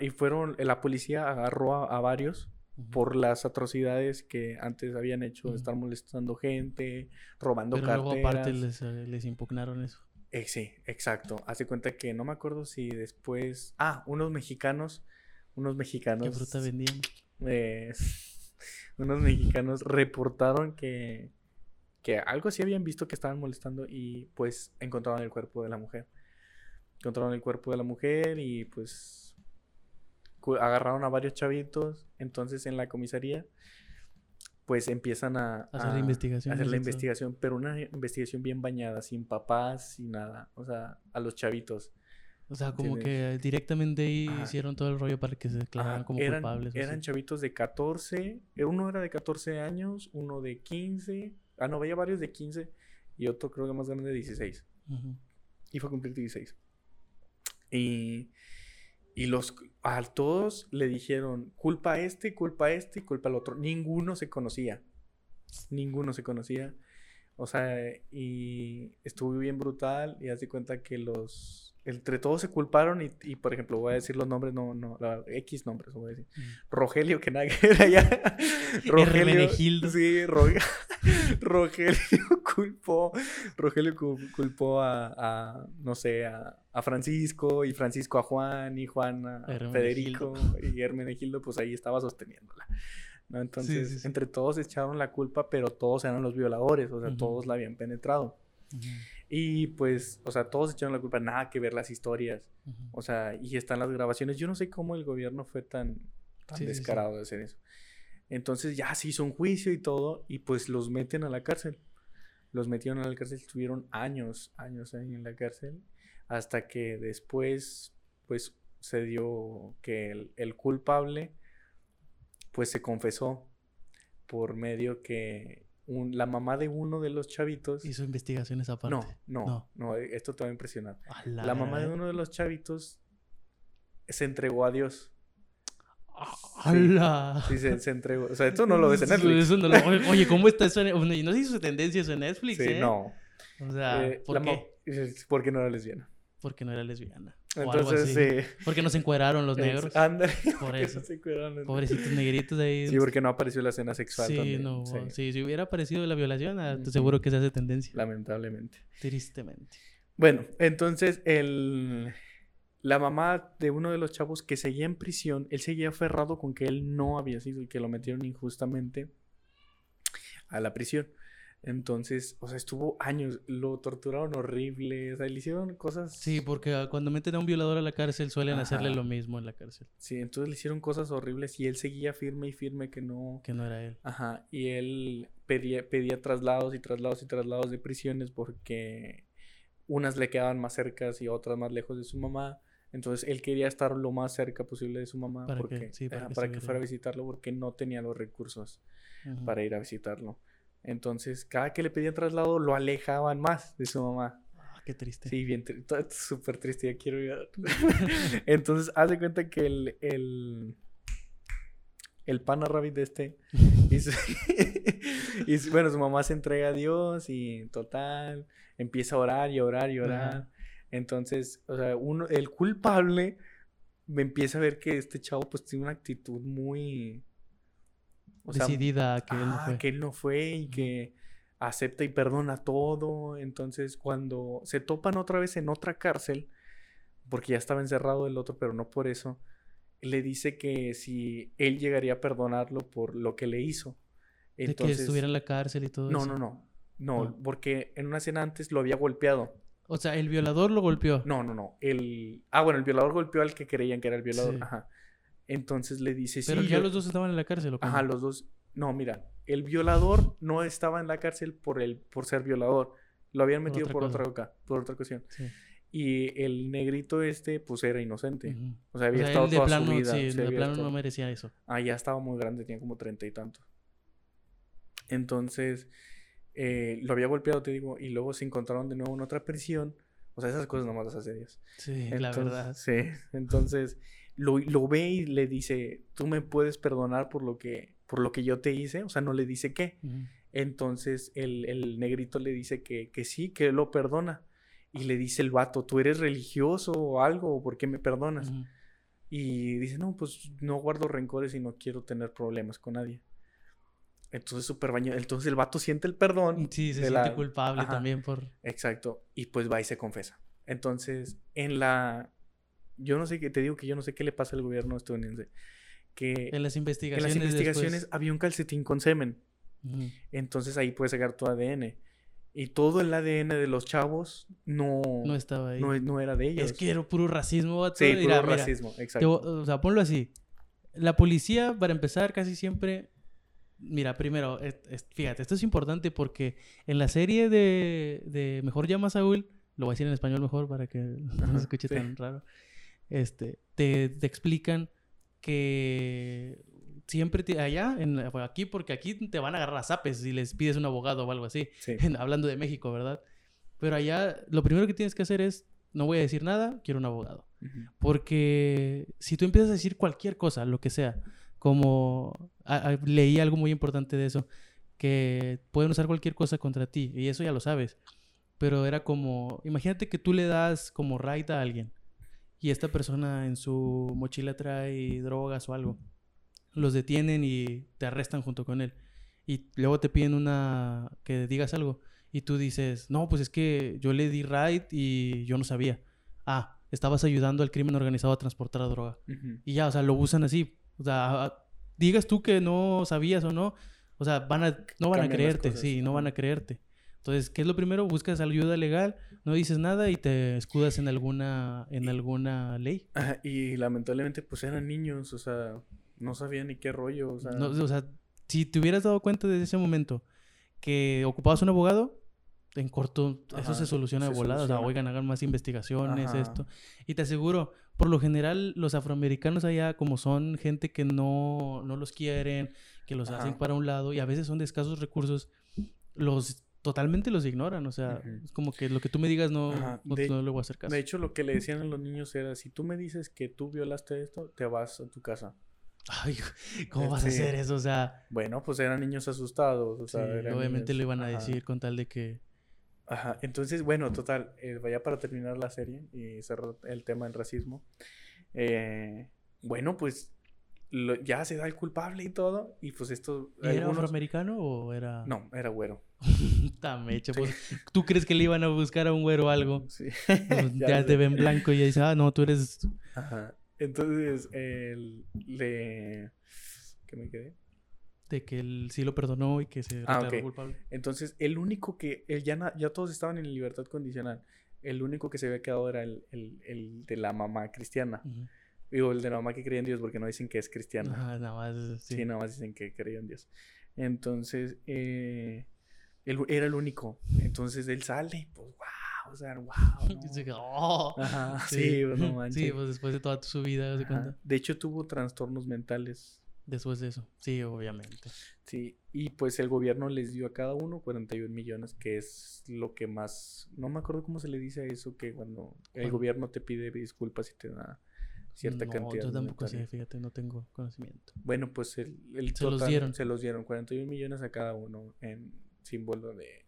y fueron, la policía agarró a varios por las atrocidades que antes habían hecho de estar molestando gente, robando Pero carteras. Luego aparte les, eh, les impugnaron eso. Eh, sí, exacto. Hace cuenta que no me acuerdo si después. Ah, unos mexicanos. Unos mexicanos. ¿Qué fruta vendían? Eh, unos mexicanos reportaron que. Que algo así habían visto que estaban molestando y pues encontraron el cuerpo de la mujer. Encontraron el cuerpo de la mujer y pues agarraron a varios chavitos, entonces en la comisaría pues empiezan a, hacer la investigación. hacer la investigación, pero una investigación bien bañada, sin papás, sin nada, o sea, a los chavitos. O sea, como que directamente hicieron todo el rollo para que se declararan como culpables. Eran chavitos de 14, eh, uno era de 14 años, uno de 15, ah, no, veía varios de 15 y otro creo que más grande de 16. Y fue a cumplir 16. Y y los, a todos le dijeron, culpa a este, culpa a este y culpa al otro. Ninguno se conocía. Ninguno se conocía. O sea, y estuvo bien brutal y hace cuenta que los entre todos se culparon y, por ejemplo, voy a decir los nombres, no, no, X nombres, voy a decir. Mm. Rogelio, que nada que allá. Rogelio. Sí, Rogelio culpó, Rogelio culpó a, no sé, a, Francisco y Francisco a Juan y Juan a Federico y Hermenegildo, pues ahí estaba sosteniéndola. ¿no? Entonces, entre todos echaron la culpa, pero todos eran los violadores, o sea, todos la habían penetrado. Y pues, o sea, todos echaron la culpa, nada que ver las historias. O sea, y están las grabaciones. Yo no sé cómo el gobierno fue tan, tan descarado de hacer eso. Entonces ya se hizo un juicio y todo, y pues los meten a la cárcel. Los metieron a la cárcel, estuvieron años, años ahí en la cárcel, hasta que después, pues se dio que el, el culpable, pues se confesó por medio que la mamá de uno de los chavitos. Hizo investigaciones aparte. No, no, no, esto te va a impresionar. La, mamá de uno de los chavitos se entregó a Dios. ¡Hala! Sí, se, entregó. O sea, esto no lo ves en Netflix. Oye, ¿cómo está eso? En... No se hizo tendencia eso en Netflix, sí, ¿eh? no. O sea, eh, ¿por qué? Porque no era lesbiana. Porque no era lesbiana. Entonces, sí. Porque no se encueraron los negros. Ándale. Por eso. Pobrecitos negritos ahí. Sí, porque no apareció la escena sexual. Sí, no. Sí. si hubiera aparecido la violación, ah, seguro que se hace tendencia. Lamentablemente. Tristemente. Bueno, entonces el. La mamá de uno de los chavos que seguía en prisión, él seguía aferrado con que él no había sido y que lo metieron injustamente a la prisión. Entonces, o sea, estuvo años, lo torturaron horrible, o sea, le hicieron cosas... Sí, porque ah, cuando meten a un violador a la cárcel suelen hacerle lo mismo en la cárcel. Sí, entonces le hicieron cosas horribles y él seguía firme y firme que no... Que no era él. Ajá, y él pedía, pedía traslados y traslados y traslados de prisiones porque unas le quedaban más cercas y otras más lejos de su mamá. Entonces él quería estar lo más cerca posible de su mamá para porque, que, para, que, fuera a visitarlo porque no tenía los recursos para ir a visitarlo. Entonces, cada que le pedían traslado, lo alejaban más de su mamá. Ah, qué triste. Sí, bien, súper triste, ya quiero ir. Entonces, haz de cuenta que el, el, el pana rabbit de este, y, bueno, su mamá se entrega a Dios y total, empieza a orar y orar y orar. Entonces, o sea, uno, el culpable me empieza a ver que este chavo pues tiene una actitud muy decidida que él no fue. Que él no fue y que acepta y perdona todo. Entonces, cuando se topan otra vez en otra cárcel, porque ya estaba encerrado el otro, pero no por eso, le dice que si él llegaría a perdonarlo por lo que le hizo. Entonces, de que estuviera en la cárcel y todo no, eso. No, no, no. No, porque en una escena antes lo había golpeado. O sea, el violador lo golpeó. No, no, no. El... Ah, bueno, el violador golpeó al que creían que era el violador. Ajá. Entonces le dice, Pero ya los dos estaban en la cárcel, ¿o Ajá, los dos. No, mira, el violador no estaba en la cárcel por, el, por ser violador. Lo habían metido por otra, por otra, ocasión. Y el negrito este, pues era inocente. O sea, O había sea, estado toda plano, su vida. sí, de plano estado- no merecía eso. Ah, ya estaba muy grande, tenía como treinta y tantos. Entonces, eh, lo había golpeado, te digo, y luego se encontraron de nuevo en otra prisión. O sea, esas cosas nomás las hace Dios. Sí, la verdad. Sí, entonces lo, lo ve y le dice, tú me puedes perdonar por lo que, por lo que yo te hice. O sea, no le dice qué. Entonces el, el negrito le dice que, que sí, que lo perdona. Y le dice el vato, ¿tú eres religioso o algo? ¿Por qué me perdonas? Y dice, no, pues no guardo rencores y no quiero tener problemas con nadie. Entonces, súper bañado. Entonces el vato siente el perdón. Sí, se siente la- culpable Ajá. también por... Exacto. Y pues va y se confesa. Entonces, en la... Yo no sé qué, te digo que yo no sé qué le pasa al gobierno estadounidense. Que En las en investigaciones las investigaciones después- había un calcetín con semen. Entonces ahí puedes sacar tu ADN. Y todo el ADN de los chavos no, No estaba ahí. no, no era de ellos. Es que era puro racismo, vato. Sí, puro Mira, racismo, exacto. o sea, ponlo así. La policía, para empezar, casi siempre... Mira, primero, es- es- fíjate, esto es importante porque en la serie de, de Mejor llama a Saúl, lo voy a decir en español mejor para que no se escuche sí. tan raro, este, te, te explican que siempre te- allá, en, aquí, porque aquí te van a agarrar a zapes si les pides un abogado o algo así. Sí. hablando de México, ¿verdad? Pero allá lo primero que tienes que hacer es, no voy a decir nada, quiero un abogado. Porque si tú empiezas a decir cualquier cosa, lo que sea, como a- a- leí algo muy importante de eso, que pueden usar cualquier cosa contra ti, y eso ya lo sabes. Pero era como, imagínate que tú le das como raid a alguien y esta persona en su mochila trae drogas o algo. Los detienen y te arrestan junto con él. Y luego te piden una que digas algo y tú dices, "No, pues es que yo le di raid y yo no sabía." Ah, estabas ayudando al crimen organizado a transportar droga. Y ya, o sea, lo usan así. O sea, a- a- digas tú que no sabías o no, o sea, van a, no van a Cambian creerte, cosas, sí, no van a creerte. Entonces, ¿qué es lo primero? Buscas ayuda legal, no dices nada y te escudas en alguna, en alguna ley. Ajá, y lamentablemente pues eran niños, o sea, no sabían ni qué rollo, o sea, No, o sea, si te hubieras dado cuenta desde ese momento que ocupabas un abogado, en corto, eso Ajá, se soluciona de volada. O sea, oigan, hagan más investigaciones, Ajá. esto. Y te aseguro, por lo general, los afroamericanos allá, como son gente que no, no los quieren, que los hacen Ajá. para un lado y a veces son de escasos recursos, los totalmente los ignoran. O sea, Ujú. es como que lo que tú me digas no, no, de- no le voy a hacer caso. de hecho lo que le decían a los niños era, si tú me dices que tú violaste esto, te vas a tu casa. Ay, ¿cómo vas a sí. hacer eso? O sea, Bueno, pues eran niños asustados, o sí, sea, eran obviamente niños- lo iban a ajá. decir con tal de que... Ajá, entonces, bueno, total, eh, vaya para terminar la serie y cerrar el tema del racismo. eh, bueno, pues lo- ya se da el culpable y todo, y pues esto... ¿Y ¿Era afroamericano o era...? No, era güero. Puta mecha, Sí. pues, ¿Tú crees que le iban a buscar a un güero algo? Sí. Pues, Ya te ven blanco y ya dicen, ah, no, tú eres... Ajá. Entonces, él le... ¿Qué me quedé? De que él sí lo perdonó y que se Ah, declaró ok. culpable. Entonces, el único que... Él ya, ya todos estaban en libertad condicional. El único que se había quedado era el, el- el de la mamá cristiana. Ujú. Digo, el de la mamá que creía en Dios, porque no dicen que es cristiana. Nada más, sí. Sí, nada más dicen que creía en Dios. Entonces, eh, él era el único. Entonces, él sale, y, pues, wow, o sea, wow. Dice que, "Oh". Ajá, sí, pues, no manches. Sí, pues después de toda su vida, cuenta. De hecho, tuvo trastornos mentales. Después de eso. Sí, obviamente. Sí, y pues el gobierno les dio a cada uno 41 millones, que es lo que más, no me acuerdo cómo se le dice a eso, que cuando el gobierno te pide disculpas y te da cierta no, cantidad. yo tampoco sé, fíjate, no tengo conocimiento. Bueno, pues el, el Se los dieron. se los dieron 41 millones a cada uno en símbolo de,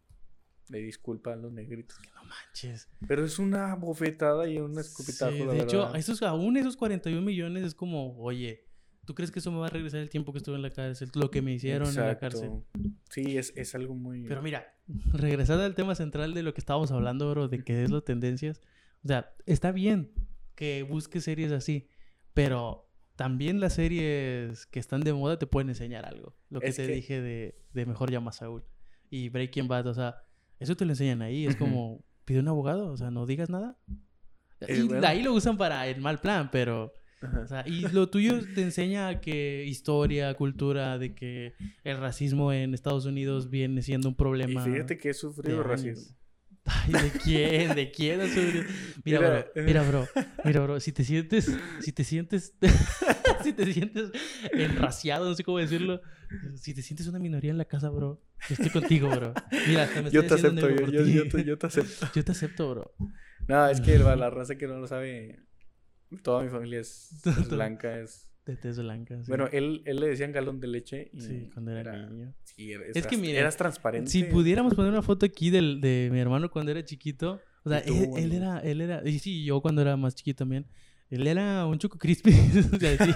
de disculpa a los negritos. No manches. Pero es una bofetada y un Sí, escupitajo, la de hecho, verdad. esos, aún esos 41 millones es como, oye, ¿tú crees que eso me va a regresar el tiempo que estuve en la cárcel? Lo que me hicieron en la cárcel. Exacto. Sí, es, es algo muy... Pero mira, regresando al tema central de lo que estábamos hablando, bro, de qué es las tendencias. O sea, está bien que busques series así, pero también las series que están de moda te pueden enseñar algo. Lo que Es te que- dije de, de Mejor llama a Saúl y Breaking Bad, o sea, eso te lo enseñan ahí. Es como, pide un abogado, o sea, no digas nada. Y bueno. ahí lo usan para el mal plan, pero... Ajá. O sea, y lo tuyo te enseña que historia, cultura, de que el racismo en Estados Unidos viene siendo un Y problema. fíjate que he sufrido racismo. Ay, ¿de quién? ¿De quién? Azul? Mira, Mira, bro, mira, bro, mira, bro, si te sientes, si te sientes, si te sientes enraciado, no sé cómo decirlo, si te sientes una minoría en la casa, bro, yo estoy contigo, bro. Mira, me Yo estoy te acepto, yo, yo, te, yo te acepto. Yo te acepto, bro. No, es que la raza que no lo sabe, toda mi familia es, blanca. Es... De tez blanca. sí. Bueno, él, él le decían galón de leche. Y sí, cuando era, niño. Sí, eras, Es que, mire, eras transparente. Si pudiéramos poner una foto aquí del, de mi hermano cuando era chiquito, o sea, tú, él, él era, él era, y sí, yo cuando era más chiquito también, él era un choco crispy, o sea, sí,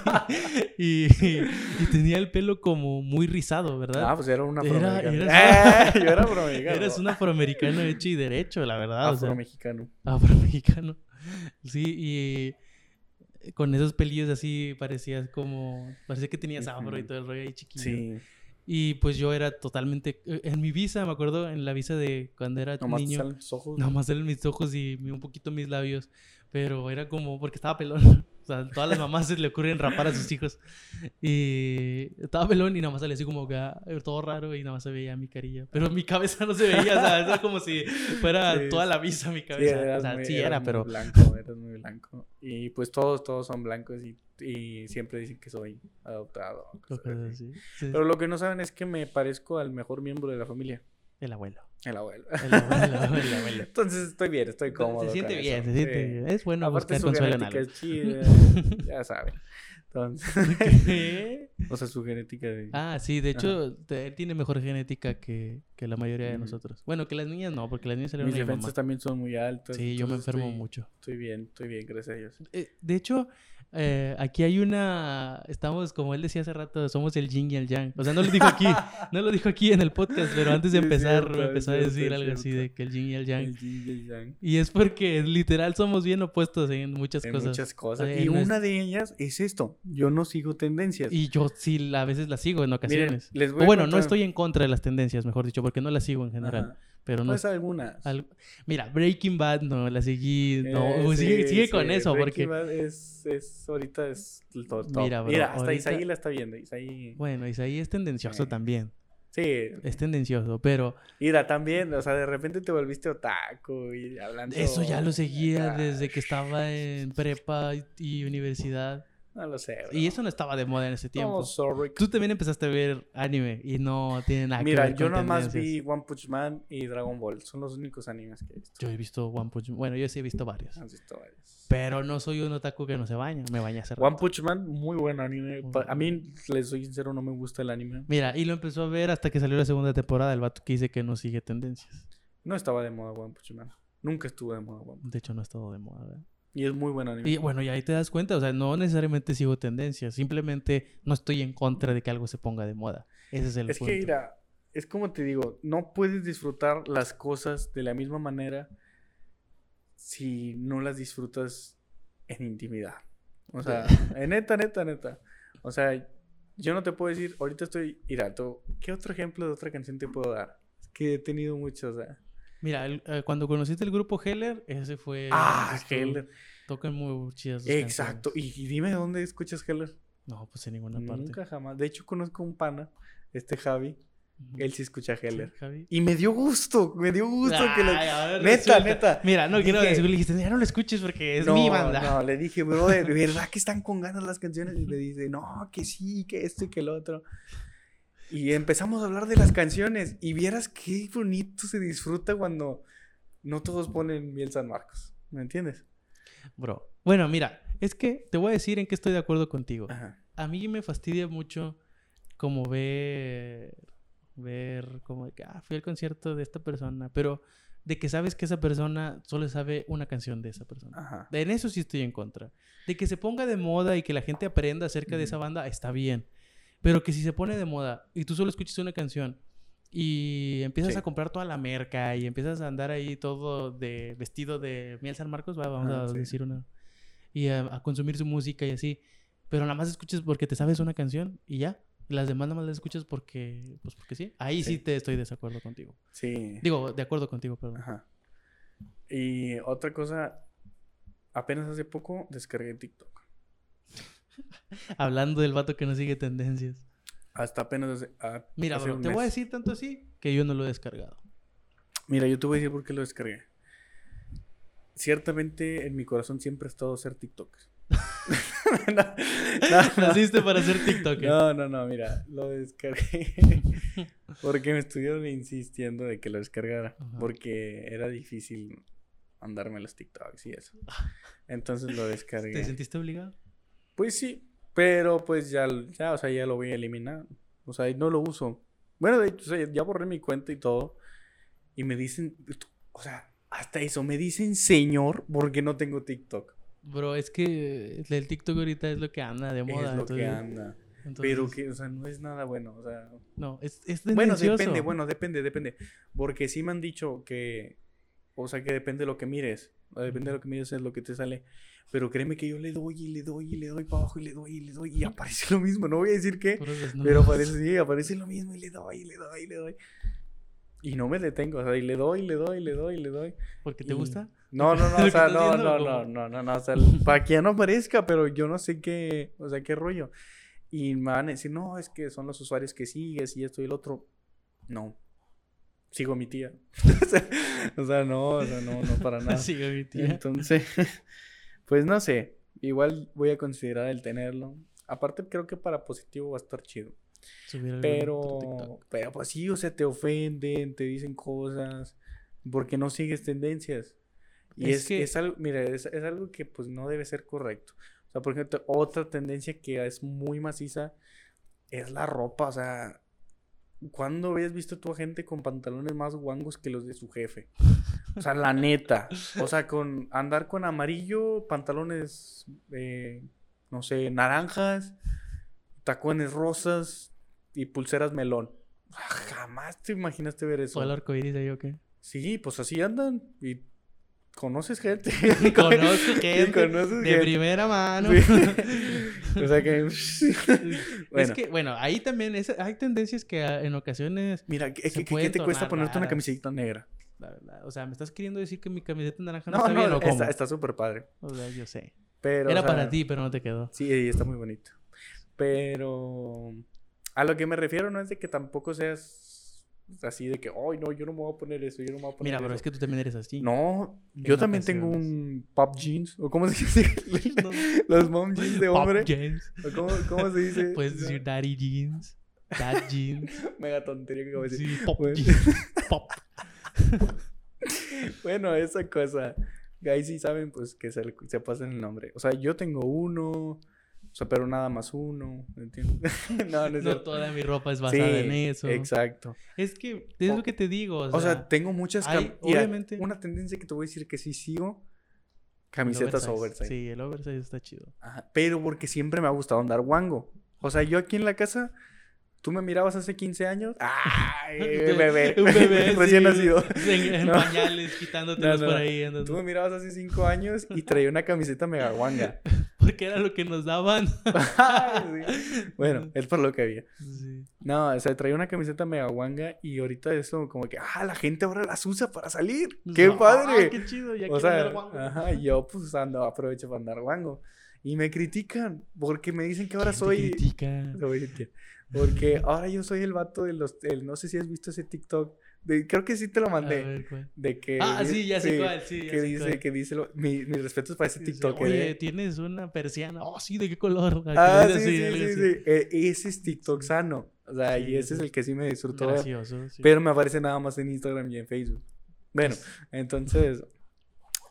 y, y tenía el pelo como muy rizado, ¿verdad? Ah, pues era un Era- afroamericano. eras- ¡Eh! Yo era afroamericano. Eres un afroamericano hecho y derecho, la verdad, o sea, Afromexicano. Sí, y con esos pelillos así parecías como, parecía que tenías afro y todo el rollo ahí chiquillo. Sí. Y pues yo era totalmente, eh, en mi visa, me acuerdo, en la visa de cuando era Nomás niño. salen tus ojos. Nada más eran mis ojos y un poquito mis labios. Pero era como porque estaba pelón. O sea, todas las mamás se le ocurren rapar a sus hijos. Y estaba pelón y nada más salía así como que ah, todo raro y nada más se veía mi carilla. Pero mi cabeza no se veía, o sea, era como si fuera Sí, toda la visa mi cabeza. o sea, muy- sí era, muy pero Blanco, eras muy blanco. Y pues todos, todos son blancos y, y siempre dicen que soy adoptado. cosas cosas así. así. Sí. Pero lo que no saben es que me parezco al mejor miembro de la familia, El abuelo. el abuelo. El abuelo, el abuelo. Entonces estoy bien, estoy cómodo. Se siente bien, se siente bien. Es bueno Aparte buscar su genética algo. es chida, ya saben. Entonces, ¿Qué? o sea, su genética de... Ah, sí, de hecho, te- él tiene mejor genética que, que la mayoría de nosotros. Bueno, que las niñas no, porque las niñas salieron Mis de mi defensas también son muy altas. Sí, yo me enfermo estoy- mucho. Estoy bien, estoy bien, gracias a Dios. Eh, de hecho, eh, aquí hay una... Estamos, como él decía hace rato, somos el yin y el yang. O sea, no lo dijo aquí, no lo dijo aquí en el podcast, pero antes de Sí, empezar cierto, me empezó a decir algo así de que el yin y el yang. El yin y el yang. Y es porque literal somos bien opuestos en muchas En cosas. muchas cosas. Eh, y es- una de ellas es esto. Yo no sigo tendencias. Y yo sí a veces las sigo en ocasiones. les voy o bueno, no estoy en contra de las tendencias, mejor dicho, porque no las sigo en general. Ajá. Pero no Pues algunas. Al- Mira, Breaking Bad no la seguí. No, Eh, sigue, sí, sigue sí, con eso, Breaking porque. Bad es, es, ahorita es top. Mira, bro, Mira, hasta ahorita- Isaí la está viendo. Isaí. Bueno, Isaí es tendencioso Sí. también. Sí. Es tendencioso, pero Mira, también, o sea, de repente te volviste otaku y hablando. eso ya lo seguía acá. desde que estaba en prepa y universidad. No lo sé. Y eso no estaba de moda en ese tiempo. No, sorry. Tú también empezaste a ver anime y no tiene nada que Mira, ver yo con nada más tendencias. vi One Punch Man y Dragon Ball. Son los únicos animes que he visto. Yo he visto One Punch Man. Bueno, yo sí he visto varios. Has visto varios. Pero no soy un otaku que no se baña. Me baña hace One rato. Punch Man, muy buen anime. A mí, les soy sincero, no me gusta el anime. Mira, y lo empezó a ver hasta que salió la segunda temporada. El vato que dice que no sigue tendencias. No estaba de moda One Punch Man. Nunca estuvo de moda One Punch De hecho, no ha estado de moda, ¿verdad? Y es muy buen anime. Y bueno, y ahí te das cuenta, o sea, no necesariamente sigo tendencias, simplemente no estoy en contra de que algo se ponga de moda. Ese es el es punto. que, mira, es como te digo, no puedes disfrutar las cosas de la misma manera si no las disfrutas en intimidad. O sea, en neta, neta, neta. O sea, yo no te puedo decir, ahorita estoy, mira, tú- ¿qué otro ejemplo de otra canción te puedo dar? Es que he tenido muchos, o sea. Mira, el- eh, cuando conociste el grupo Heller, ese fue... Ah, esto- Heller. Tocan muy chidas Exacto. Y, y dime dónde escuchas Heller. No, pues en ninguna parte. Nunca jamás. De hecho, conozco un pana, este Javi. Él sí escucha Heller. Javi. Y me dio gusto, me dio gusto que lo... Ay, ahora Neta, resulta- neta. Mira, no quiero decir, le dijiste, ya no lo escuches porque es no, mi banda. No, le dije, bro, de verdad que están con ganas las canciones. Y le dice, no, que sí, que esto y que el otro. Y empezamos a hablar de las canciones. Y vieras qué bonito se disfruta cuando no todos ponen miel San Marcos. ¿Me entiendes? Bro. Bueno, mira, es que te voy a decir en qué estoy de acuerdo contigo. Ajá. a mí me fastidia mucho como ver, ver como de que, ah, fui al concierto de esta persona, pero de que sabes que esa persona solo sabe una canción de esa persona. Ajá. En eso sí estoy en contra. De que se ponga de moda y que la gente aprenda acerca de esa banda, está bien. Pero que si se pone de moda y tú solo escuchas una canción y empiezas Sí. a comprar toda la merca y empiezas a andar ahí todo de vestido de Miel San Marcos, va, vamos Ah, a sí. decir una. Y a, a consumir su música y así. Pero nada más escuchas porque te sabes una canción y ya. Las demás nada más las escuchas porque, pues porque sí. Ahí sí, Sí. te estoy desacuerdo contigo. Sí. Digo, de acuerdo contigo, perdón. Ajá. Y otra cosa, apenas hace poco descargué TikTok. Hablando del vato que no sigue tendencias. Hasta apenas hace, ah, Mira, hace bro, un te voy a decir tanto así que yo no lo he descargado. Mira, yo te voy a decir por qué lo descargué. Ciertamente en mi corazón siempre ha estado ser TikTok. no, no, Naciste para hacer TikTok. No, no, no, mira, lo descargué porque me estuvieron insistiendo de que lo descargara. Porque era difícil mandarme los TikToks y eso. Entonces lo descargué. ¿Te sentiste obligado? Pues sí, pero pues ya, ya, o sea, ya lo voy a eliminar. O sea, no lo uso. Bueno, de hecho, ya borré mi cuenta y todo. Y me dicen, o sea, hasta eso, me dicen señor porque no tengo TikTok. Bro, es que el TikTok ahorita es lo que anda de moda. Es lo que anda. Pero que, o sea, no es nada bueno, o sea... No, es, es Bueno, depende, bueno, depende, depende. Porque sí me han dicho que, o sea, que depende de lo que mires. Depende de lo que mires es lo que te sale. Pero créeme que yo le doy y le doy y le doy para abajo y le doy y le doy y aparece lo mismo. No voy a decir qué, pero aparece, sí, aparece lo mismo y le doy y le doy y le doy. Y no me detengo, o sea, y le doy, y le doy, y le doy, y le doy. ¿Porque te gusta? No, no, no, o sea, no, no, no, no, no, no, o sea, para que ya no aparezca, pero yo no sé qué, o sea, qué rollo. Y me van a decir, no, es que son los usuarios que sigues y esto y el otro. No. Sigo a mi tía. o sea, no, o sea, no, no para nada. Sigo a mi tía. Entonces, pues no sé. Igual voy a considerar el tenerlo. Aparte, creo que para positivo va a estar chido. Pero, pero pues sí, o sea, te ofenden, te dicen cosas, porque no sigues tendencias. Y es, que... es algo, mira, es, es, algo que pues no debe ser correcto. O sea, por ejemplo, otra tendencia que es muy maciza es la ropa. O sea, ¿cuándo habías visto tú a gente con pantalones más guangos que los de su jefe? O sea, la neta. O sea, con andar con amarillo, pantalones, eh, no sé, naranjas, tacones rosas y pulseras melón. Jamás te imaginaste ver eso. ¿O el arco iris ahí o qué? Sí, pues así andan. Y conoces gente. Conozco gente. de primera mano. o sea que. bueno. Es que, bueno, ahí también hay tendencias que ah, en ocasiones. Mira, ¿qué, ¿qué, te cuesta ponerte una camiseta negra? O sea, ¿me estás queriendo decir que mi camiseta naranja no, está bien o cómo? Está súper padre. O sea, yo sé. Pero, Era para ti, pero no te quedó. Sí, está muy bonito. Pero a lo que me refiero no es de que tampoco seas así de que, ay, no, yo no me voy a poner eso, yo no me voy a poner Mira, pero es que tú también eres así. No, yo también tengo un pop jeans, o cómo se dice, los mom jeans de hombre. Pop jeans. ¿O cómo, cómo, se dice? Puedes decir daddy jeans, dad jeans. Mega tontería que acabo de decir. Sí, pop jeans, pop. bueno, esa cosa. Guys, sí saben, pues, que se, se pasen el nombre. O sea, yo tengo uno, o sea, pero nada más uno, ¿entiendes? no, no, no toda mi ropa es basada en eso. Exacto. Es que es lo que te digo. O sea, tengo muchas obviamente una tendencia que te voy a decir que sí sigo. Camisetas oversize. Sí, el oversize está chido. Ajá, pero porque siempre me ha gustado andar guango. O sea, yo aquí en la casa ¿Tú me mirabas hace 15 años? ¡Ay! bebé. un bebé. Recién nacido. En, pañales, quitándote por ahí. Tú me mirabas hace 5 años y traía una camiseta mega guanga. Porque era lo que nos daban. Bueno, es por lo que había. Sí. No, o sea, traía una camiseta mega guanga y ahorita eso como que, ah, la gente ahora las usa para salir. ¡Qué padre! ¡Qué chido! Ya o sea, guango. Ajá, yo pues ando, aprovecho para andar guango. Y me critican porque me dicen que ahora soy. Critican. Porque ahora yo soy el vato de los... no sé si has visto ese TikTok. De, creo que sí te lo mandé. Ver, ¿cuál? De que... Ah, sí, ya sé cuál. Sí, que, dice, que dice... Lo, mi, mis respetos para ese TikTok. Oye, tienes una persiana. Oh, sí, ¿de qué color? Ah, sí, sí, sí, sí, e, ese es TikTok sano. O sea, y ese es el que sí me disfrutó. Gracioso, Pero me aparece nada más en Instagram y en Facebook. Bueno, entonces...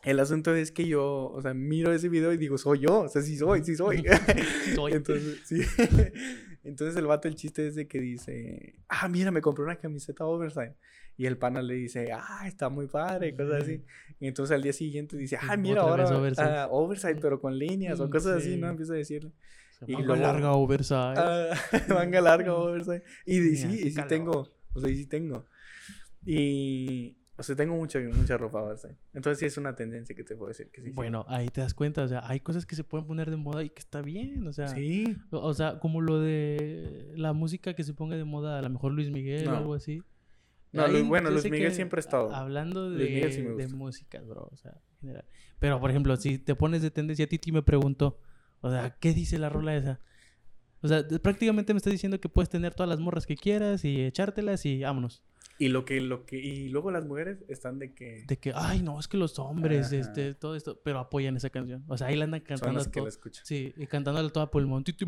El asunto es que yo, o sea, miro ese video y digo, soy yo, o sea, sí soy, sí soy. soy. Entonces, sí. Entonces el vato, el chiste es de que dice, ah, mira, me compré una camiseta oversize. Y el pana le dice, ah, está muy padre, y cosas así. Y entonces al día siguiente dice, ah, mira, ahora oversize. Ah, oversize, pero con líneas o cosas así, ¿no? Empieza a decirle. Y manga larga oversize. Ah, manga larga oversize. Y, sí, y sí tengo, o sea, y sí tengo. Y, o sea, tengo mucha, mucha ropa base. Entonces sí es una tendencia que te puedo decir que sí. Bueno, ahí te das cuenta, o sea, hay cosas que se pueden poner de moda y que está bien, o sea. Sí. O, sea, como lo de la música que se ponga de moda, a lo mejor Luis Miguel o algo así. No, bueno, Luis Miguel siempre ha estado. Hablando de, de música, bro, o sea, en general. Pero, por ejemplo, si te pones de tendencia, Titi me preguntó, o sea, ¿qué dice la rola esa? O sea, prácticamente me está diciendo que puedes tener todas las morras que quieras y echártelas y vámonos. Y lo que, lo que, y luego las mujeres están de que De que, ay, no, es que los hombres, Ajá. este, todo esto, pero apoyan esa canción. O sea, ahí la andan son cantando las a que todo. la escuchan. Sí, y cantándola toda por el montito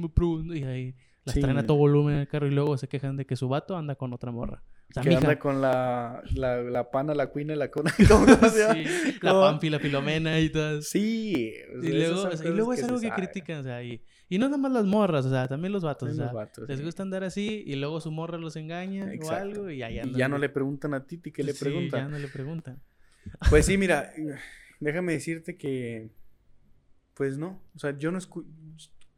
y ahí las Sí. traen a todo volumen en el carro y luego se quejan de que su vato anda con otra morra. O sea, que mija, anda con la, la, la pana, la cuina y la cona. ¿Cómo sí, la. Pampi, la Filomena y todas. Sí. o sea, Y luego, son o sea, y luego es algo que saben. critican, o sea, y, y no nada más las morras, o sea, también los vatos, o los sea, vatos, les sí. gusta andar así y luego su morra los engaña o algo y andan ya no le preguntan a Titi, ¿qué le Sí, preguntan? ya no le preguntan. Pues sí, mira, déjame decirte que, pues no, o sea, yo no escucho,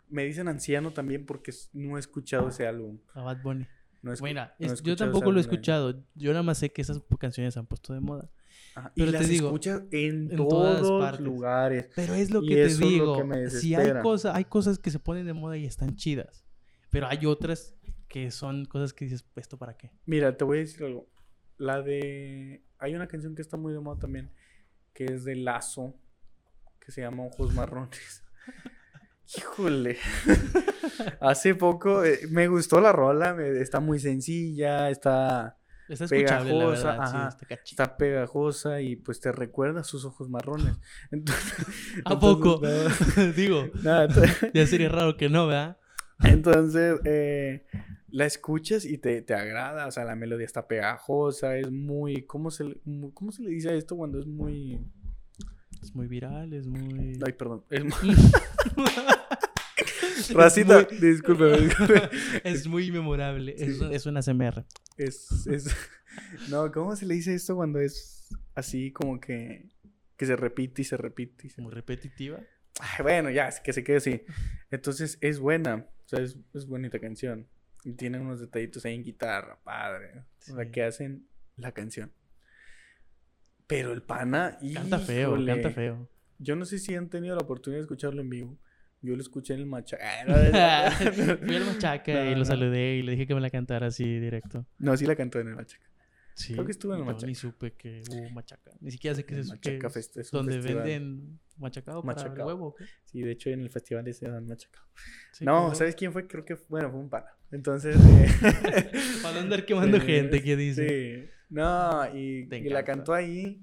me dicen anciano también porque no he escuchado ese álbum. A Bad Bunny. No escu- Mira, no es- yo tampoco lo he escuchado. Yo nada más sé que esas canciones se han puesto de moda. Ajá, pero y te las digo, escuchas en, en todas todos partes. lugares. Pero es lo Y que te digo. que me si hay cosas, hay cosas que se ponen de moda y están chidas. Pero hay otras que son cosas que dices, ¿esto para qué? Mira, te voy a decir algo. La de, hay una canción que está muy de moda también, que es de Lazo, que se llama Ojos Marrones. Híjole. Hace poco eh, me gustó la rola, me- está muy sencilla, está, Está Pegajosa, verdad. sí, ajá. está pegajosa y pues te recuerda a sus ojos marrones. Entonces, ¿A entonces, poco? Digo, nada, ya sería raro que no, ¿verdad? entonces eh, la escuchas y te, te agrada, o sea, la melodía está pegajosa, es muy, ¿cómo se, ¿cómo se le dice a esto cuando es muy... Es muy viral, es muy... Ay, perdón. Es muy... Racita, discúlpeme, discúlpeme. es muy memorable. Es, es una CMR. Es, es... No, ¿cómo se le dice esto cuando es así como que, que se repite y se repite? Y se... Muy repetitiva. Ay, bueno, ya, que se quede así. Entonces es buena, o sea, es, es bonita canción. Y tiene unos detallitos ahí en guitarra, padre. O sea, Sí. que hacen la canción. Pero el pana... Canta feo, canta feo. Yo no sé si han tenido la oportunidad de escucharlo en vivo. Yo lo escuché en el macha. Fui al Machaca y lo saludé y le dije que me la cantara así directo. No, sí la cantó en el machaca. Sí, Creo que estuvo en el Machaca. Ni supe que hubo Machaca. Ni siquiera sé que El es Machaca que es donde festival. venden machacado para el Machacado. huevo. ¿o qué? Sí, de hecho en el festival se dan machaca. Sí, no, ¿sabes quién fue? Creo que, bueno, fue un pana. Entonces... eh, Para andar quemando Sí, gente, ¿qué dice? Sí. No, y, y la cantó ahí.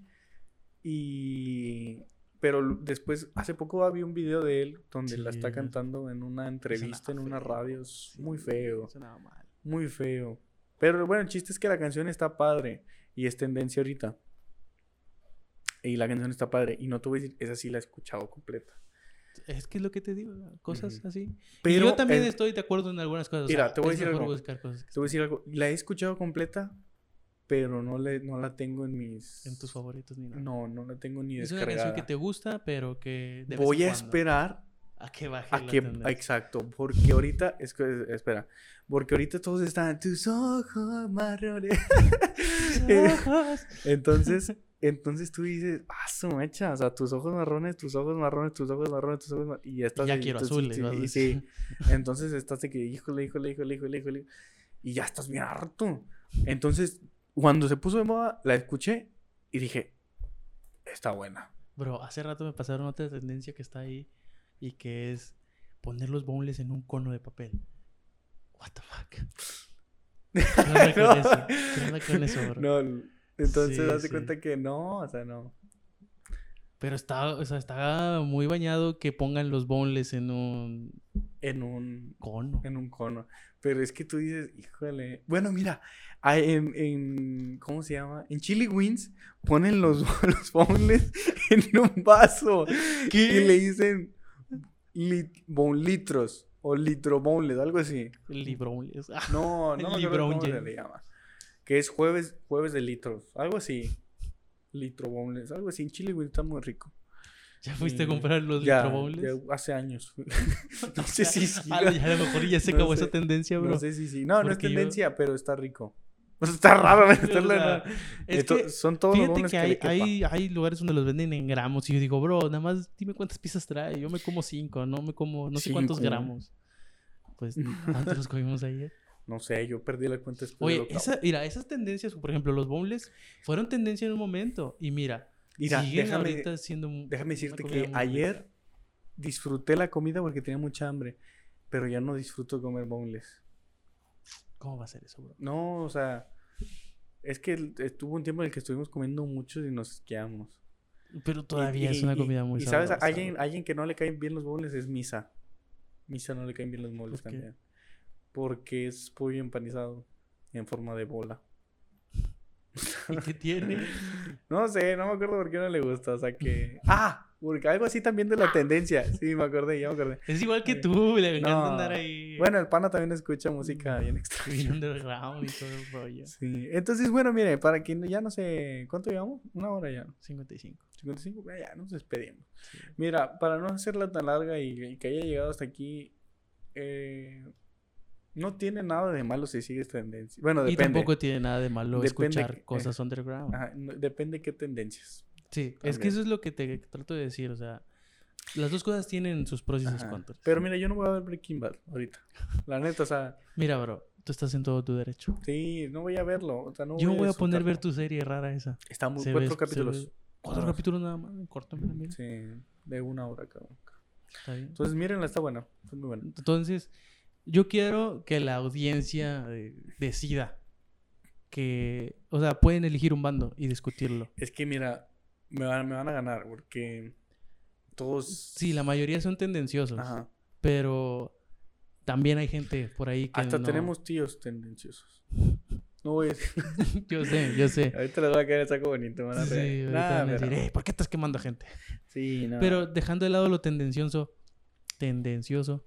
Y. Pero después, hace poco había un video de él donde la está cantando en una entrevista en una feo, radio. Es muy feo, Sonaba mal. muy feo. Pero bueno, el chiste es que la canción está padre y es tendencia ahorita. Y la canción está padre. Y no te voy a decir, esa sí la he escuchado completa. Es que es lo que te digo, cosas así. Pero y yo también es- estoy de acuerdo en algunas cosas. o Mira, sea, te voy a decir algo. buscar cosas que Te voy a decir algo. La he escuchado completa, pero no, le, no la tengo en mis. en tus favoritos ni nada. No, no la tengo ni es una descargada. canción que te gusta, pero que de Voy a cuando- esperar a que baje a la que tendencia. exacto, porque ahorita es que espera, porque ahorita todos están tus ojos marrones. Ojos. entonces, entonces tú dices, "Ah, su mecha, o sea, tus ojos marrones, tus ojos marrones, tus ojos marrones, tus ojos marrones", y ya estás ya ahí, quiero azules. y sí, entonces estás de que híjole, híjole, híjole, híjole, híjole y ya estás bien harto. Entonces, cuando se puso de moda, la escuché y dije, está buena. Bro, hace rato me pasaron otra tendencia que está ahí y que es poner los boneless en un cono de papel. What the fuck. ¿Qué onda con No. eso? ¿Qué onda con eso, bro? No, entonces Sí, das sí. cuenta que no, o sea, no. Pero está, o sea, está muy bañado que pongan los boneless en un En un, cono. en un cono. Pero es que tú dices, híjole. Bueno, mira, en, en- ¿cómo se llama? En Chili Wings ponen los, los boneless en un vaso. ¿Qué? Y le dicen lit, bonlitros o litro boneless, algo así. Libronles. Ah, No, no cómo se Libronje. le llama. Que es jueves, jueves de litros, algo así. Litro boneless, algo así. En Chili Wings está muy rico. ¿Ya fuiste a comprar los Ya, litro boneless? ya hace años. no sé si sí. A lo mejor ya se No acabó sé, esa tendencia, bro. No sé si sí. No, no es Porque yo- tendencia, pero está rico. O sea, está raro ¿no? es que son todos los Fíjate que que, hay, quepa. hay, hay lugares donde los venden en gramos y yo digo, bro, nada más dime cuántas piezas trae. Yo me como cinco, no me como no sé cuántos gramos. Pues, ¿cuántos nos comimos ayer? No sé, yo perdí la cuenta después Oye, esa, mira, esas tendencias, por ejemplo, los boneless fueron tendencia en un momento. Y mira, Mira, siguen déjame, ahorita siendo déjame decirte que ayer rica. disfruté la comida porque tenía mucha hambre. Pero ya no disfruto comer boneless. ¿Cómo va a ser eso, bro? No, o sea, Es que estuvo un tiempo en el que estuvimos comiendo mucho y nos quedamos. Pero todavía es una comida muy Y sabes, sabrosa, alguien, alguien que no le caen bien los muebles es Misa. Misa no le caen bien los muebles ¿Por qué? también. Porque es pollo empanizado en forma de bola. ¿Y qué tiene? No sé, no me acuerdo por qué no le gusta. O sea que. ¡Ah! Porque algo así también de la tendencia. Sí, me acordé, ya me acordé. Es igual que tú, le encanta No. andar ahí. Bueno, el pana también escucha música bien extraña. underground y todo el rollo. Sí. Entonces, bueno, mire, para que no- ya no sé. ¿Cuánto llevamos? Una hora ya. 55. 55, ya, ya nos despedimos. Mira, para no hacerla tan larga y, y que haya llegado hasta aquí, eh, no tiene nada de malo si sigues tendencia. Bueno, Y depende. tampoco tiene nada de malo Depende escuchar que- eh, cosas underground. Ajá, no- depende qué tendencias. Sí, es que eso es lo que te trato de decir, o sea, las dos cosas tienen sus pros y sus contras. Pero mira, yo no voy a ver Breaking Bad ahorita. La neta, o sea, Mira, bro, tú estás en todo tu derecho. sí, no voy a verlo. O sea, no Yo voy a poner ver tu serie rara esa. Está muy cuatro capítulos. Cuatro Ah. capítulos nada más, corto, mira, mira. Sí, de una hora cada uno. Está bien. Entonces, mírenla, está buena. Está muy buena. Entonces, yo quiero que la audiencia eh, decida que, o sea, pueden elegir un bando y discutirlo. Es que mira, me van, me van a ganar porque todos. Sí, la mayoría son tendenciosos, Ajá. pero también hay gente por ahí que Hasta no- tenemos tíos tendenciosos. No voy a decir. Yo sé, yo sé. Ahorita les voy a caer el saco bonito. Van a Sí, reír. ahorita Nah, van a decir, pero- "Eh, ¿por qué estás quemando gente? Sí, no. Pero dejando de lado lo tendencioso, tendencioso,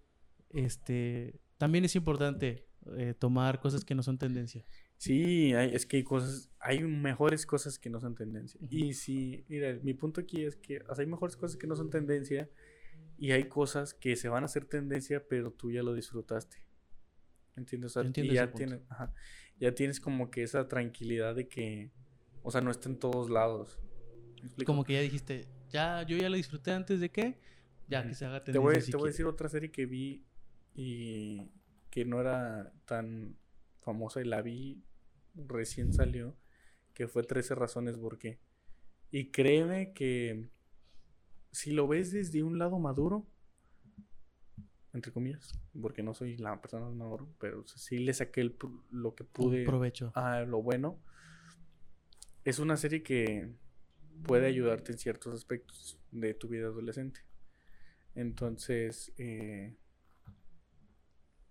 este, también es importante eh, tomar cosas que no son tendencia. Sí, hay- es que hay cosas, hay mejores cosas que no son tendencia. Y sí, mira, mi punto aquí es que o sea, hay mejores cosas que no son tendencia y hay cosas que se van a hacer tendencia, pero tú ya lo disfrutaste. ¿Entiendes? O sea, entiendo y ya tienes, ajá, ya tienes como que esa tranquilidad de que, o sea, no está en todos lados. Como que ya dijiste, ya, yo ya lo disfruté antes de que, ya que se haga Te tendencia. voy, si te voy a decir otra serie que vi y que no era tan famosa y la vi recién salió, que fue 13 razones por qué. Y créeme que si lo ves desde un lado maduro, entre comillas, porque no soy la persona más maduro, pero sí le saqué el lo que pude provecho. a lo bueno. Es una serie que puede ayudarte en ciertos aspectos de tu vida adolescente. Entonces, eh,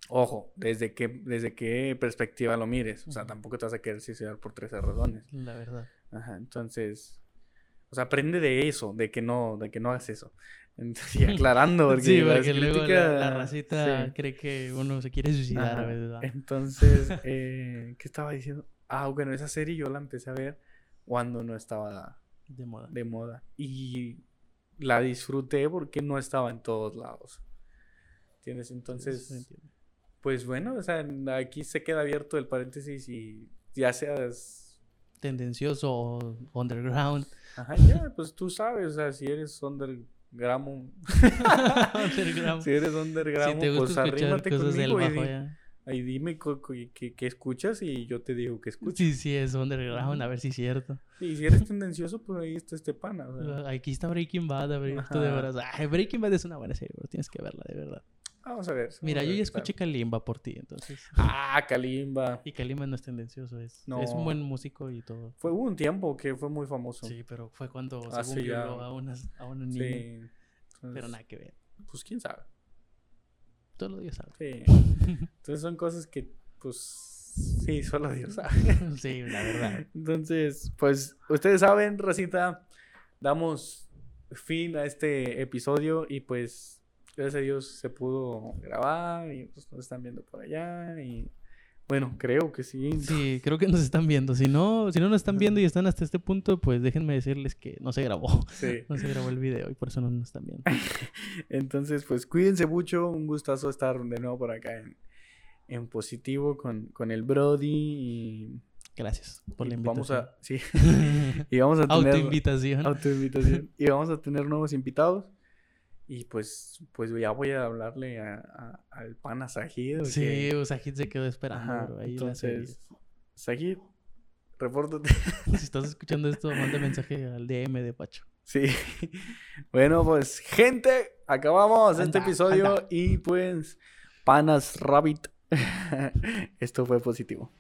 ojo, desde qué, desde qué perspectiva lo mires. O sea, tampoco te vas a querer suicidar por 13 razones. La verdad. Ajá, entonces, o sea, aprende de eso, de que no, de que no hagas eso. Entonces, y aclarando, porque, sí, porque luego la, críticas- la racita sí. cree que uno se quiere suicidar Ajá. a veces. ¿verdad? Entonces, eh, ¿qué estaba diciendo? Ah, bueno, esa serie yo la empecé a ver cuando no estaba De moda. de moda. Y la disfruté porque no estaba en todos lados. ¿Entiendes? Entonces. Pues bueno, o sea, aquí se queda abierto el paréntesis y ya seas... Tendencioso o underground. Ajá, ya, pues tú sabes, o sea, si eres undergramo... underground. si eres si gusta pues arrímate cosas del conmigo bajo ya. y dime qué escuchas y yo te digo que escuchas. Sí, sí, es underground, a ver si es cierto. Y si eres tendencioso, pues ahí está este pana. o sea. Aquí está Breaking Bad, a ver, tú de. Ay, Breaking Bad es una buena serie, bro. Tienes que verla, de verdad. Vamos a ver. vamos Mira, a yo ya escuché Kalimba por ti, entonces. Ah, Kalimba. Y Kalimba no es tendencioso, es, es un buen músico y todo. Fue hubo un tiempo que fue muy famoso. Sí, pero fue cuando Hace según violó a, unas, a una niña. Sí. Pero nada que ver. Pues quién sabe. Todo Dios sabe. Sí. Entonces son cosas que, pues, sí, solo Dios sabe. sí, la verdad. Entonces, pues, ustedes saben, Racita, damos fin a este episodio y pues, gracias a Dios se pudo grabar y pues nos están viendo por allá y bueno, creo que sí. Sí, creo que nos están viendo. Si no, si no nos están viendo y están hasta este punto, pues déjenme decirles que no se grabó. Sí. No se grabó el video y por eso no nos están viendo. Entonces, pues cuídense mucho. Un gustazo estar de nuevo por acá en, en positivo con, con el Brody. Y, Gracias por la invitación. vamos a. Sí. y vamos a tener. Autoinvitación. autoinvitación. y vamos a tener nuevos invitados. Y pues, pues ya voy a hablarle a, a- al pana Sajid. Sí, que- sea, Sajid se quedó esperando, Ajá, bro, ahí entonces, Sajid, repórtate. Si estás escuchando esto, manda mensaje al DM de Pacho. Sí. Bueno, pues, gente, acabamos este episodio anda. y pues, Panas Rabbit. Esto fue positivo.